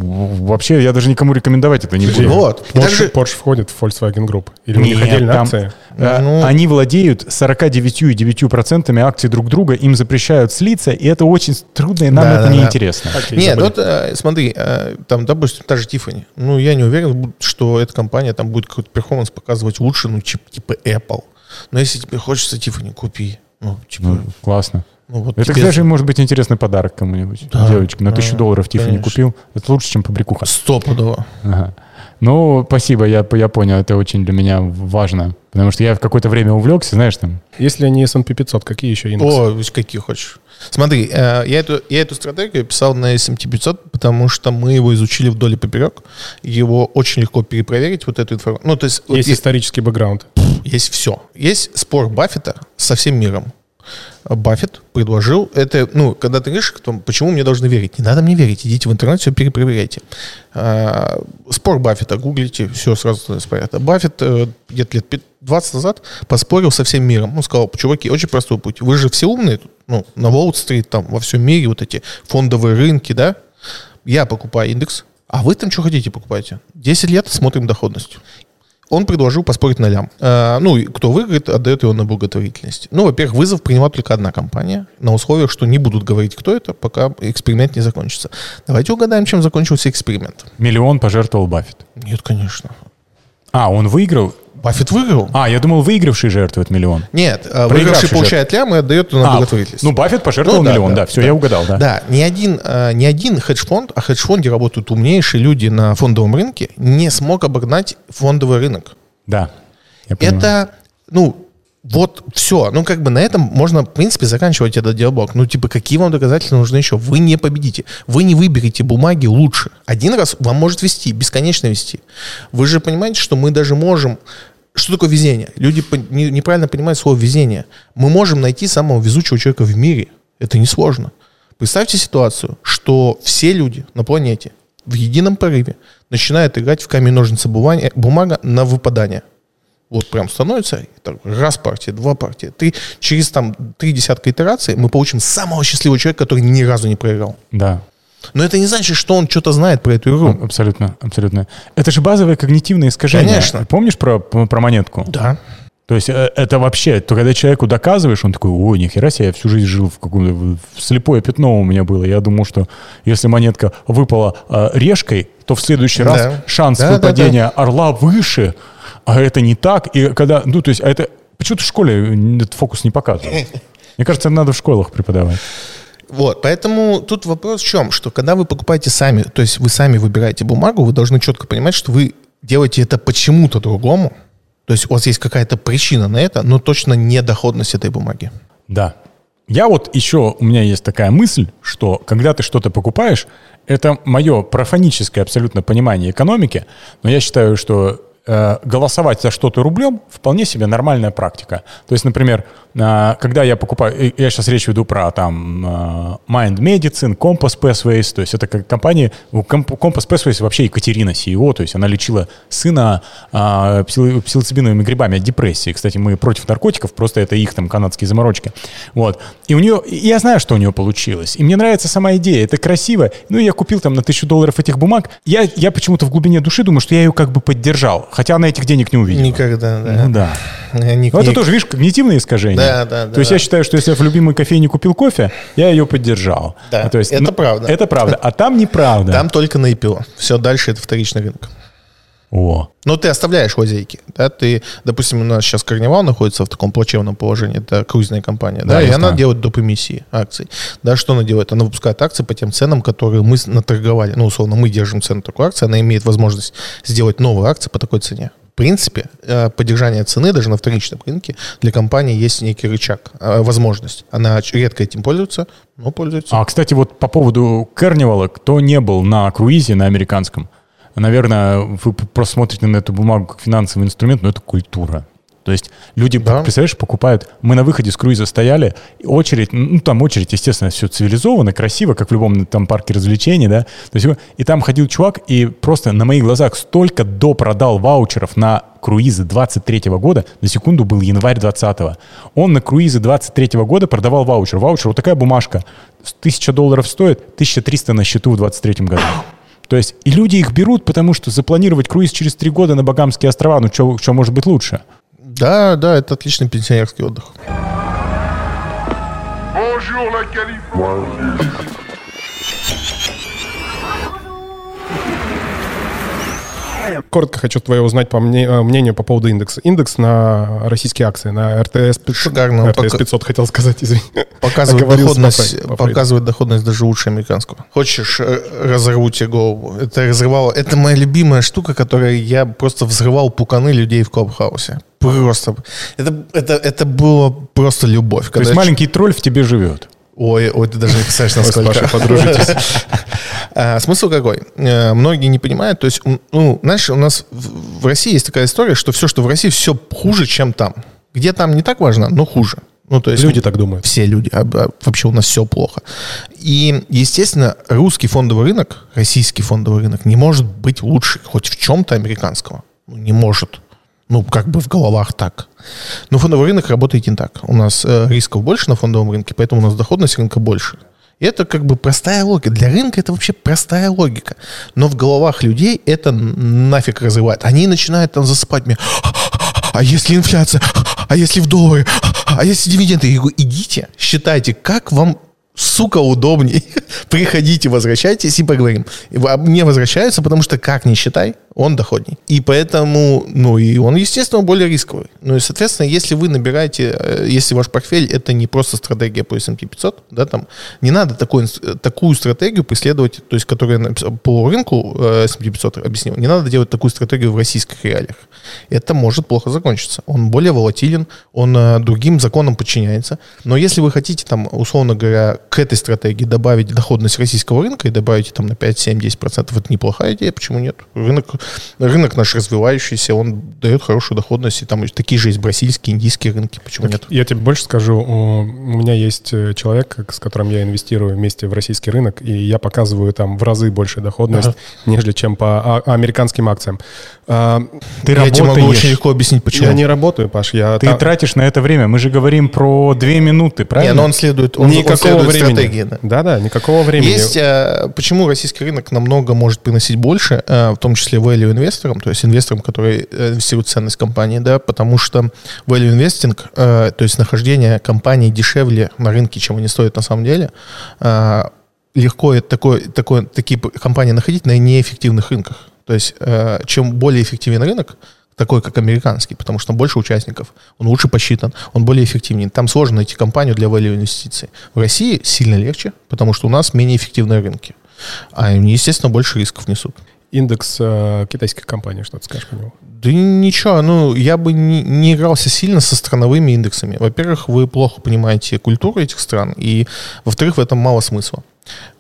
вообще, я даже никому рекомендовать это не буду. Вот. Porsche, также... Porsche входит в Volkswagen Group? Или Нет, у них отдельная там, акция? Э, ну... Они владеют 49,9% акций друг друга, им запрещают слиться, и это очень трудно, и нам да, это да, неинтересно. Да. Окей, Нет, вот э, смотри, э, там, допустим, та же Tiffany. Ну, я не уверен, что эта компания там будет какой-то перформанс показывать лучше, ну, типа, типа Apple. Но если тебе хочется Tiffany, купи. Ну, типа... Ну, классно. Ну, вот это, тебе... кстати, может быть интересный подарок кому-нибудь. Да, Девочке на тысячу да, долларов Тиффани купил. Это лучше, чем побрякуха. Стопудово. Ага. Ну, спасибо, я, я понял, это очень для меня важно. Потому что я в какое-то время увлекся, знаешь, там... Если не S&P 500, какие еще индексы? О, какие хочешь. Смотри, э, я эту, я эту стратегию писал на S&P 500, потому что мы его изучили вдоль и поперек. Его очень легко перепроверить, вот эту информацию. Ну, то есть, есть вот исторический бэкграунд. Есть все. Есть спор Баффета со всем миром. Баффет предложил, это, ну, когда ты говоришь, кто, почему мне должны верить? Не надо мне верить, идите в интернет, все перепроверяйте. А, спор Баффета, гуглите, все сразу становится. Баффет э, где-то лет 20 назад поспорил со всем миром. Он сказал, чуваки, очень простой путь. Вы же все умные, ну, на Уолл-стрит, там, во всем мире, вот эти фондовые рынки, да? Я покупаю индекс, а вы там что хотите покупаете? 10 лет смотрим доходность он предложил поспорить на лям. Э, ну, кто выиграет, отдает его на благотворительность. Ну, во-первых, вызов принимает только одна компания, на условиях, что не будут говорить, кто это, пока эксперимент не закончится. Давайте угадаем, чем закончился эксперимент. Миллион пожертвовал Баффет. Нет, конечно. А, он выиграл? Баффет выиграл. А, я думал, выигравший жертвует миллион. Нет, э, выигравший получает лям и отдает на а, благотворительность. Ну, Баффет пожертвовал ну, да, миллион, да, да все, да. я угадал, да. Да, ни один, э, ни один хедж-фонд, а хедж-фонде работают умнейшие люди на фондовом рынке, не смог обогнать фондовый рынок. Да. Это, ну, вот все. Ну, как бы на этом можно, в принципе, заканчивать этот диалог. Ну, типа, какие вам доказательства нужны еще? Вы не победите. Вы не выберете бумаги лучше. Один раз вам может вести, бесконечно вести. Вы же понимаете, что мы даже можем... Что такое везение? Люди неправильно понимают слово везение. Мы можем найти самого везучего человека в мире. Это несложно. Представьте ситуацию, что все люди на планете в едином порыве начинает играть в камень, ножницы, бумага на выпадание. Вот прям становится, так, раз партия, два партия, три, через там три десятка итераций мы получим самого счастливого человека, который ни разу не проиграл. Да. Но это не значит, что он что-то знает про эту игру. Абсолютно, абсолютно. Это же базовое когнитивное искажение. Конечно. Помнишь про, про монетку? Да. То есть э, это вообще, то когда человеку доказываешь, он такой, ой, нихера себе, я всю жизнь жил в каком-то... Слепое пятно у меня было. Я думал, что если монетка выпала э, решкой, то в следующий да. раз шанс да, выпадения да, да. орла выше, а это не так. И когда, ну, то есть, а это... Почему-то в школе этот фокус не показывают. Мне кажется, это надо в школах преподавать. Вот, поэтому тут вопрос в чем, что когда вы покупаете сами, то есть вы сами выбираете бумагу, вы должны четко понимать, что вы делаете это почему-то другому, то есть у вас есть какая-то причина на это, но точно не доходность этой бумаги. Да. Я вот еще, у меня есть такая мысль, что когда ты что-то покупаешь, это мое профаническое абсолютно понимание экономики, но я считаю, что голосовать за что-то рублем вполне себе нормальная практика. То есть, например, э, когда я покупаю, я сейчас речь веду про там э, Mind Medicine, Compass Pathways, то есть это как компания, Compass Pathways вообще Екатерина CEO, то есть она лечила сына э, псилоцибиновыми грибами от депрессии. Кстати, мы против наркотиков, просто это их там канадские заморочки. Вот. И у нее, я знаю, что у нее получилось. И мне нравится сама идея, это красиво. Ну, я купил там на тысячу долларов этих бумаг. Я, я почему-то в глубине души думаю, что я ее как бы поддержал хотя она этих денег не увидела. Никогда, да. Ну да. Ник, Но это тоже, видишь, когнитивное искажение. Да, да, да. То есть я считаю, что если я в любимой кофейне купил кофе, я ее поддержал. Да, а, то есть, это ну, правда. Это правда, а там неправда. Там только на IPO. Все дальше это вторичный рынок. О. Но ты оставляешь лазейки, да, ты, допустим, у нас сейчас Карнивал находится в таком плачевном положении, это круизная компания, да, да и она делает доп. эмиссии акций. Да, что она делает? Она выпускает акции по тем ценам, которые мы наторговали. Ну, условно, мы держим цену такой акции, она имеет возможность сделать новые акции по такой цене. В принципе, э, поддержание цены даже на вторичном рынке для компании есть некий рычаг, э, возможность. Она редко этим пользуется, но пользуется. А, кстати, вот по поводу Карнивала, кто не был на круизе на американском, наверное, вы просто смотрите на эту бумагу как финансовый инструмент, но это культура. То есть люди, да. представляешь, покупают... Мы на выходе с круиза стояли, очередь, ну там очередь, естественно, все цивилизованно, красиво, как в любом там парке развлечений, да. То есть, и там ходил чувак и просто на моих глазах столько допродал ваучеров на круизы 23 года, на секунду был январь 20 -го. Он на круизы 23 года продавал ваучер. Ваучер, вот такая бумажка, 1000 долларов стоит, 1300 на счету в 23 году. То есть и люди их берут, потому что запланировать круиз через три года на Багамские острова, ну что может быть лучше? Да, да, это отличный пенсионерский отдых. Коротко хочу твое узнать по мне, э, мнению по поводу индекса. Индекс на российские акции, на РТС 500. Шикарно. РТС 500 хотел сказать, извини. Показывает доходность, показывает доходность даже лучше американского. Хочешь, э, разорву тебе голову. Это разрывало. Это моя любимая штука, которой я просто взрывал пуканы людей в Клабхаусе. Просто. Это, это, это было просто любовь. То есть маленький тролль в тебе живет. Ой, ой, ты даже не представляешь, насколько. Вы подружитесь. А, смысл какой? Э, многие не понимают. То есть, ну, знаешь, у нас в России есть такая история, что все, что в России, все хуже, чем там. Где там не так важно, но хуже. Ну, то есть люди так думают. Все люди. А, а, вообще у нас все плохо. И, естественно, русский фондовый рынок, российский фондовый рынок не может быть лучше хоть в чем-то американского. Ну, не может. Ну, как бы в головах так. Но фондовый рынок работает не так. У нас э, рисков больше на фондовом рынке, поэтому у нас доходность рынка больше. И это как бы простая логика. Для рынка это вообще простая логика. Но в головах людей это нафиг разрывает. Они начинают там засыпать мне. А если инфляция? А если в доллары? А если дивиденды? Я говорю, идите, считайте, как вам сука, удобней. Приходите, возвращайтесь и поговорим. Мне возвращаются, потому что, как не считай, он доходней. И поэтому, ну, и он, естественно, более рисковый. Ну, и, соответственно, если вы набираете, э, если ваш портфель, это не просто стратегия по S&P 500, да, там, не надо такой, такую стратегию преследовать, то есть, которая по рынку э, S&P 500 объяснил, не надо делать такую стратегию в российских реалиях. Это может плохо закончиться. Он более волатилен, он э, другим законам подчиняется. Но если вы хотите, там, условно говоря, к этой стратегии добавить доходность российского рынка и добавить там на 5, 7, 10%, это неплохая идея, почему нет? Рынок рынок наш развивающийся, он дает хорошую доходность, и там такие же есть бразильские, индийские рынки, почему нет? Я тебе больше скажу, у меня есть э, человек, с которым я инвестирую вместе в российский рынок, и я показываю там в разы больше доходность, ага. нежели чем по а, американским акциям. А, Ты я тебе могу очень легко объяснить, почему. Я не работаю, Паш. Я Ты та... тратишь на это время. Мы же говорим про две минуты, правильно? Не, но он следует, он, никакого он следует времени. стратегии. Да. да, да, никакого какого времени? Есть, э, почему российский рынок намного может приносить больше, э, в том числе value инвесторам, то есть инвесторам, которые э, инвестируют в ценность компании, да, потому что value investing, то есть нахождение компании дешевле на рынке, чем они стоят на самом деле, легко такой, такой, такие компании находить на неэффективных рынках. То есть чем более эффективен рынок, такой, как американский, потому что больше участников, он лучше посчитан, он более эффективнее. Там сложно найти компанию для value инвестиций. В России сильно легче, потому что у нас менее эффективные рынки. А они, естественно, больше рисков несут. Индекс э, китайских компаний, что ты скажешь по нему? Да ничего, ну, я бы не, не игрался сильно со страновыми индексами. Во-первых, вы плохо понимаете культуру этих стран, и, во-вторых, в этом мало смысла.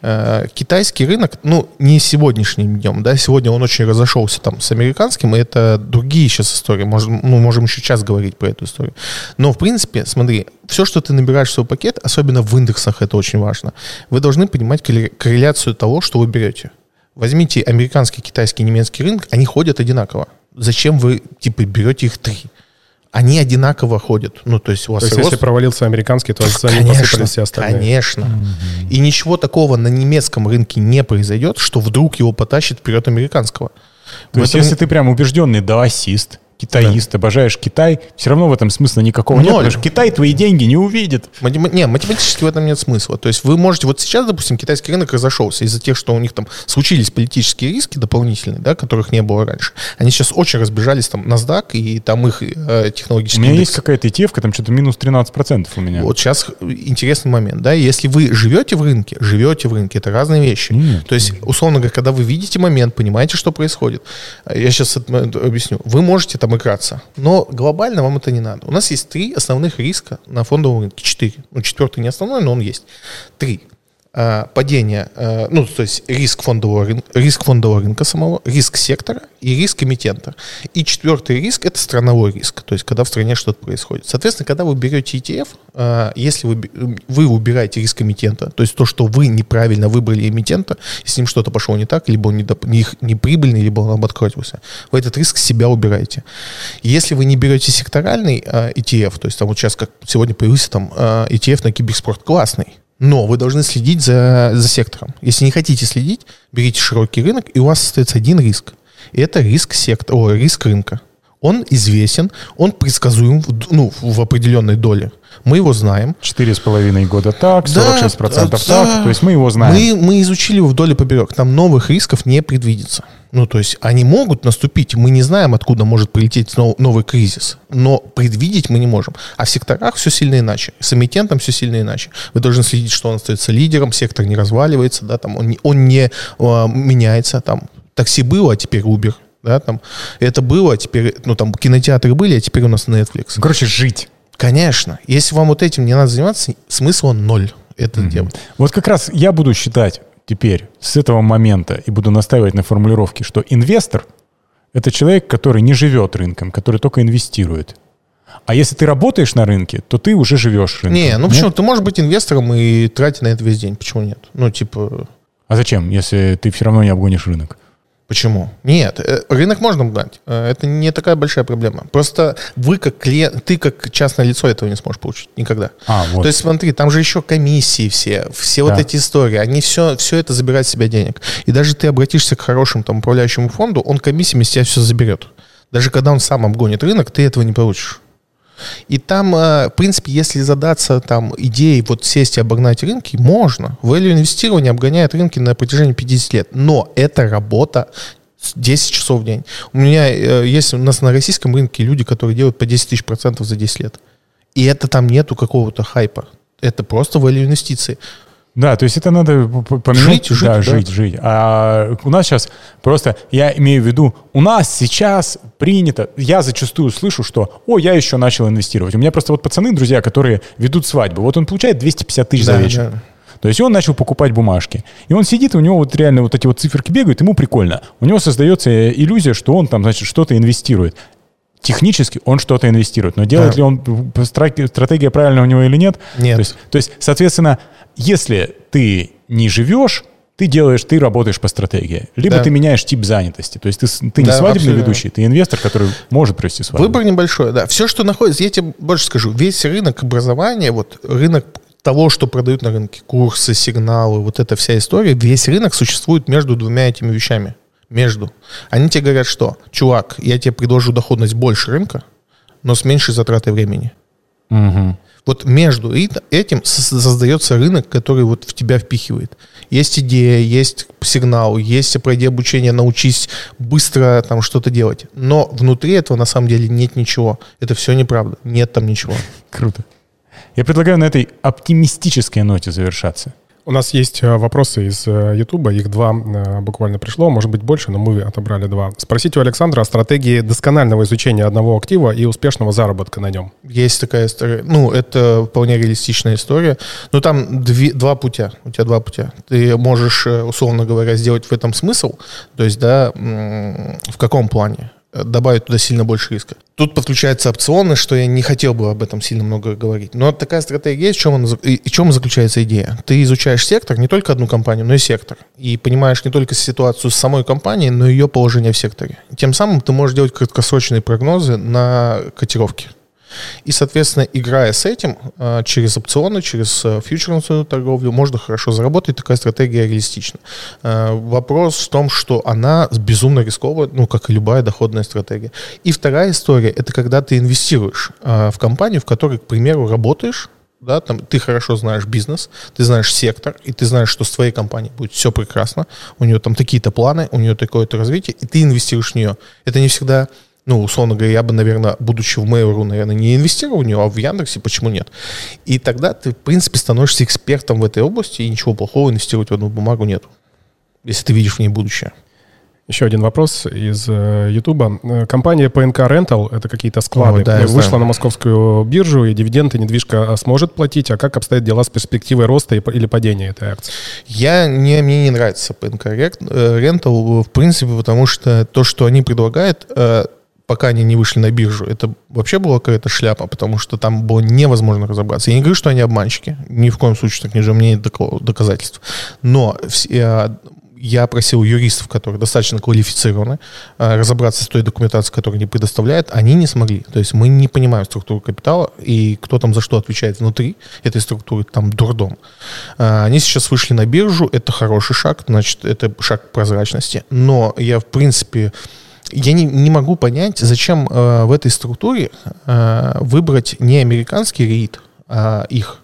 Э, китайский рынок, ну, не сегодняшним днем, да, сегодня он очень разошелся там с американским, и это другие сейчас истории, можем, ну, можем еще час говорить про эту историю. Но, в принципе, смотри, все, что ты набираешь в свой пакет, особенно в индексах, это очень важно, вы должны понимать корреляцию того, что вы берете. Возьмите американский, китайский, немецкий рынок, они ходят одинаково. Зачем вы, типа, берете их три? Они одинаково ходят. Ну, то есть у вас то есть, рост... если провалился американский, то ним посыпались все остальные. Конечно. Mm-hmm. И ничего такого на немецком рынке не произойдет, что вдруг его потащит вперед американского. То есть, этом... если ты прям убежденный даосист, китаист, да. обожаешь Китай, все равно в этом смысла никакого Ноль. нет, потому что Китай твои деньги не увидит. Матем... Не, математически в этом нет смысла. То есть вы можете, вот сейчас, допустим, китайский рынок разошелся из-за тех, что у них там случились политические риски дополнительные, да, которых не было раньше. Они сейчас очень разбежались, там, NASDAQ и там их э, технологические У меня индекс. есть какая-то ETF, там что-то минус 13% у меня. Вот сейчас интересный момент, да, если вы живете в рынке, живете в рынке, это разные вещи. Нет. То есть, условно говоря, когда вы видите момент, понимаете, что происходит, я сейчас объясню, вы можете там играться. Но глобально вам это не надо. У нас есть три основных риска на фондовом рынке. Четыре. Ну, четвертый не основной, но он есть. Три. А, падение, а, ну, то есть риск фондового, рынка, риск фондового рынка самого, риск сектора и риск эмитента. И четвертый риск – это страновой риск, то есть когда в стране что-то происходит. Соответственно, когда вы берете ETF, а, если вы, вы выбираете риск эмитента, то есть то, что вы неправильно выбрали эмитента, и с ним что-то пошло не так, либо он не прибыльный, либо он обанкротился, вы этот риск себя убираете. Если вы не берете секторальный ETF, то есть там вот сейчас, как сегодня появился там ETF на киберспорт, классный, но вы должны следить за, за сектором. Если не хотите следить, берите широкий рынок, и у вас остается один риск. Это риск сектора, о, риск рынка. Он известен, он предсказуем ну, в определенной доле. Мы его знаем. Четыре с половиной года так, 46% да, так. Да. То есть мы его знаем. Мы, мы изучили его вдоль и поперек. Там новых рисков не предвидится. Ну, то есть они могут наступить, мы не знаем, откуда может прилететь новый кризис, но предвидеть мы не можем. А в секторах все сильно иначе. С эмитентом все сильно иначе. Вы должны следить, что он остается лидером, сектор не разваливается, да, там он, он не а, меняется, там такси было, а теперь Uber, да, там это было, а теперь, ну, там кинотеатры были, а теперь у нас Netflix. Короче, жить. Конечно. Если вам вот этим не надо заниматься, смысла ноль это mm-hmm. делать. Вот как раз я буду считать теперь с этого момента и буду настаивать на формулировке, что инвестор — это человек, который не живет рынком, который только инвестирует. А если ты работаешь на рынке, то ты уже живешь рынком. Не, ну почему? Ты можешь быть инвестором и тратить на это весь день. Почему нет? Ну, типа... А зачем, если ты все равно не обгонишь рынок? Почему? Нет, э, рынок можно угнать. Э, это не такая большая проблема. Просто вы как клиент, ты как частное лицо этого не сможешь получить никогда. А, вот. То есть смотри, там же еще комиссии все, все да. вот эти истории, они все, все это забирают с себя денег. И даже ты обратишься к хорошему там управляющему фонду, он комиссиями с тебя все заберет. Даже когда он сам обгонит рынок, ты этого не получишь. И там, э, в принципе, если задаться там идеей вот сесть и обогнать рынки, можно. Value инвестирование обгоняет рынки на протяжении 50 лет. Но это работа 10 часов в день. У меня э, есть у нас на российском рынке люди, которые делают по 10 тысяч процентов за 10 лет. И это там нету какого-то хайпа. Это просто value инвестиции. Да, то есть это надо поменять. Жить, жить, да, да. жить, жить. А у нас сейчас просто, я имею в виду, у нас сейчас принято, я зачастую слышу, что, о, я еще начал инвестировать. У меня просто вот пацаны, друзья, которые ведут свадьбу, вот он получает 250 тысяч да, за вечер. Да. То есть он начал покупать бумажки. И он сидит, и у него вот реально вот эти вот циферки бегают, ему прикольно. У него создается иллюзия, что он там, значит, что-то инвестирует. Технически он что-то инвестирует, но делает да. ли он стратегия правильная у него или нет? Нет. То есть, то есть, соответственно, если ты не живешь, ты делаешь, ты работаешь по стратегии. Либо да. ты меняешь тип занятости. То есть ты, ты не да, свадебный абсолютно. ведущий, ты инвестор, который может провести свадьбу. Выбор небольшой, да. Все, что находится, я тебе больше скажу, весь рынок образования, вот рынок того, что продают на рынке, курсы, сигналы, вот эта вся история, весь рынок существует между двумя этими вещами. Между. Они тебе говорят, что, чувак, я тебе предложу доходность больше рынка, но с меньшей затратой времени. Угу. Вот между этим создается рынок, который вот в тебя впихивает. Есть идея, есть сигнал, есть пройди обучение, научись быстро там что-то делать. Но внутри этого на самом деле нет ничего. Это все неправда. Нет там ничего. Круто. Я предлагаю на этой оптимистической ноте завершаться. У нас есть э, вопросы из Ютуба, их два э, буквально пришло, может быть больше, но мы отобрали два. Спросите у Александра о стратегии досконального изучения одного актива и успешного заработка на нем. Есть такая история. Ну, это вполне реалистичная история. Но там две, два путя. У тебя два путя. Ты можешь, э, условно говоря, сделать в этом смысл. То есть, да, в каком плане? Добавить туда сильно больше риска. Тут подключаются опционы, что я не хотел бы об этом сильно много говорить. Но такая стратегия есть, в чем, он, и в чем заключается идея. Ты изучаешь сектор, не только одну компанию, но и сектор. И понимаешь не только ситуацию с самой компанией, но и ее положение в секторе. Тем самым ты можешь делать краткосрочные прогнозы на котировки. И, соответственно, играя с этим, а, через опционы, через а, фьючерсную торговлю, можно хорошо заработать. Такая стратегия реалистична. А, вопрос в том, что она безумно рисковая, ну, как и любая доходная стратегия. И вторая история, это когда ты инвестируешь в компанию, в которой, к примеру, работаешь, да, там ты хорошо знаешь бизнес, ты знаешь сектор, и ты знаешь, что с твоей компанией будет все прекрасно, у нее там такие-то планы, у нее такое-то развитие, и ты инвестируешь в нее. Это не всегда ну, условно говоря, я бы, наверное, будучи в Mail.ru, наверное, не инвестировал в него, а в Яндексе почему нет? И тогда ты, в принципе, становишься экспертом в этой области, и ничего плохого инвестировать в одну бумагу нет, если ты видишь в ней будущее. Еще один вопрос из э, Ютуба. Э, компания PNK Rental, это какие-то склады, О, да, вышла знаю. на московскую биржу, и дивиденды недвижка сможет платить. А как обстоят дела с перспективой роста или падения этой акции? Я, не, мне не нравится PNK Rental, в принципе, потому что то, что они предлагают, пока они не вышли на биржу, это вообще была какая-то шляпа, потому что там было невозможно разобраться. Я не говорю, что они обманщики, ни в коем случае так не же, у меня нет доказательств. Но я, я просил юристов, которые достаточно квалифицированы, э, разобраться с той документацией, которую они предоставляют, они не смогли. То есть мы не понимаем структуру капитала и кто там за что отвечает внутри этой структуры, там дурдом. Э, они сейчас вышли на биржу, это хороший шаг, значит, это шаг прозрачности, но я, в принципе, я не, не могу понять, зачем э, в этой структуре э, выбрать не американский рейд, а их.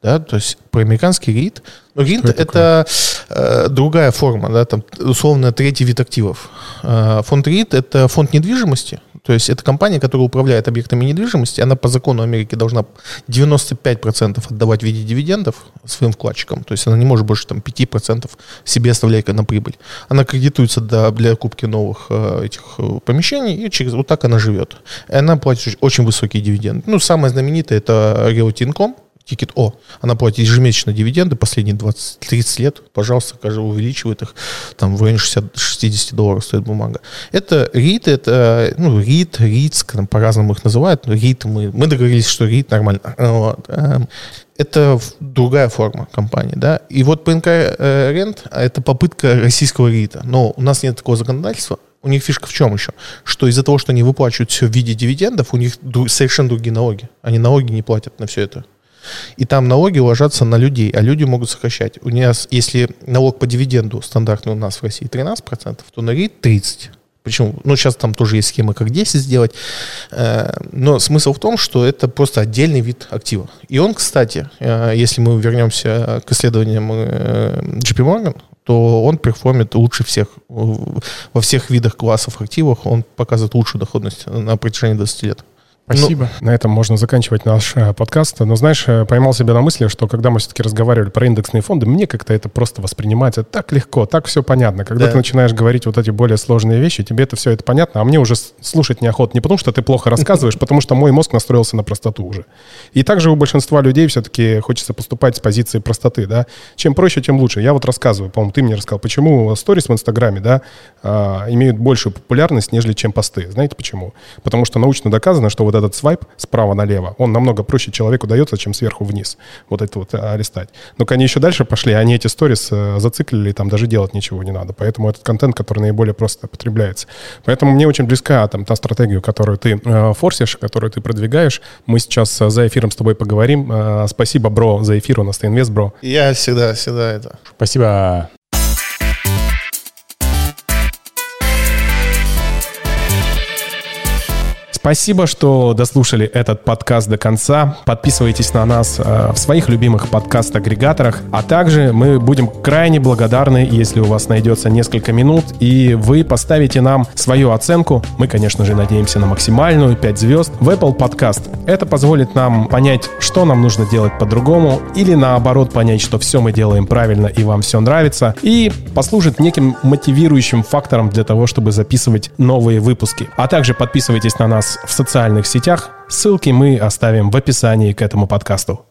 Да, то есть про американский рейд. Но рейд это, э, другая форма, да, там условно третий вид активов. Э, фонд рейд это фонд недвижимости, то есть это компания, которая управляет объектами недвижимости, она по закону Америки должна 95% отдавать в виде дивидендов своим вкладчикам. То есть она не может больше там, 5% себе оставлять на прибыль. Она кредитуется для, для купки новых э, этих э, помещений, и через вот так она живет. И она платит очень высокие дивиденды. Ну, самое знаменитое это Realty Income, Ticket О. Она платит ежемесячно дивиденды последние 20-30 лет. Пожалуйста, каждый увеличивает их. Там в районе 60 долларов стоит бумага. Это РИТ, это, ну, РИТ, РИТС, по-разному их называют. Но РИТ, мы, мы договорились, что РИТ нормально. Вот. Эм, это другая форма компании, да. И вот ПНК э, Рент – это попытка российского РИТа. Но у нас нет такого законодательства. У них фишка в чем еще? Что из-за того, что они выплачивают все в виде дивидендов, у них совершенно другие налоги. Они налоги не платят на все это. И там налоги ложатся на людей, а люди могут сокращать. У нас, если налог по дивиденду стандартный у нас в России 13%, то на РИТ 30%. Причем, ну, сейчас там тоже есть схема, как 10 сделать. Э, но смысл в том, что это просто отдельный вид актива. И он, кстати, э, если мы вернемся к исследованиям э, JP Morgan, то он перформит лучше всех. Во всех видах классов активов он показывает лучшую доходность на протяжении 20 лет. Спасибо. Ну, на этом можно заканчивать наш э, подкаст. Но знаешь, э, поймал себя на мысли, что когда мы все-таки разговаривали про индексные фонды, мне как-то это просто воспринимать это так легко, так все понятно. Когда да. ты начинаешь говорить вот эти более сложные вещи, тебе это все это понятно, а мне уже слушать неохота. Не потому, что ты плохо рассказываешь, потому что мой мозг настроился на простоту уже. И также у большинства людей все-таки хочется поступать с позиции простоты, да. Чем проще, тем лучше. Я вот рассказываю, по-моему, ты мне рассказал, почему сторис в Инстаграме, да, а, имеют большую популярность, нежели чем посты. Знаете почему? Потому что научно доказано, что вот этот свайп справа налево, он намного проще человеку дается, чем сверху вниз. Вот это вот а, листать. Но они еще дальше пошли, они эти сторис э, зациклили, там даже делать ничего не надо. Поэтому этот контент, который наиболее просто потребляется. Поэтому мне очень близка там та стратегия, которую ты э, форсишь, которую ты продвигаешь. Мы сейчас э, за эфиром с тобой поговорим. Э, спасибо, бро, за эфир у нас Инвест, бро. Я всегда, всегда это. Спасибо. Спасибо, что дослушали этот подкаст до конца. Подписывайтесь на нас э, в своих любимых подкаст-агрегаторах. А также мы будем крайне благодарны, если у вас найдется несколько минут, и вы поставите нам свою оценку. Мы, конечно же, надеемся на максимальную 5 звезд в Apple Podcast. Это позволит нам понять, что нам нужно делать по-другому, или наоборот понять, что все мы делаем правильно и вам все нравится, и послужит неким мотивирующим фактором для того, чтобы записывать новые выпуски. А также подписывайтесь на нас в социальных сетях. Ссылки мы оставим в описании к этому подкасту.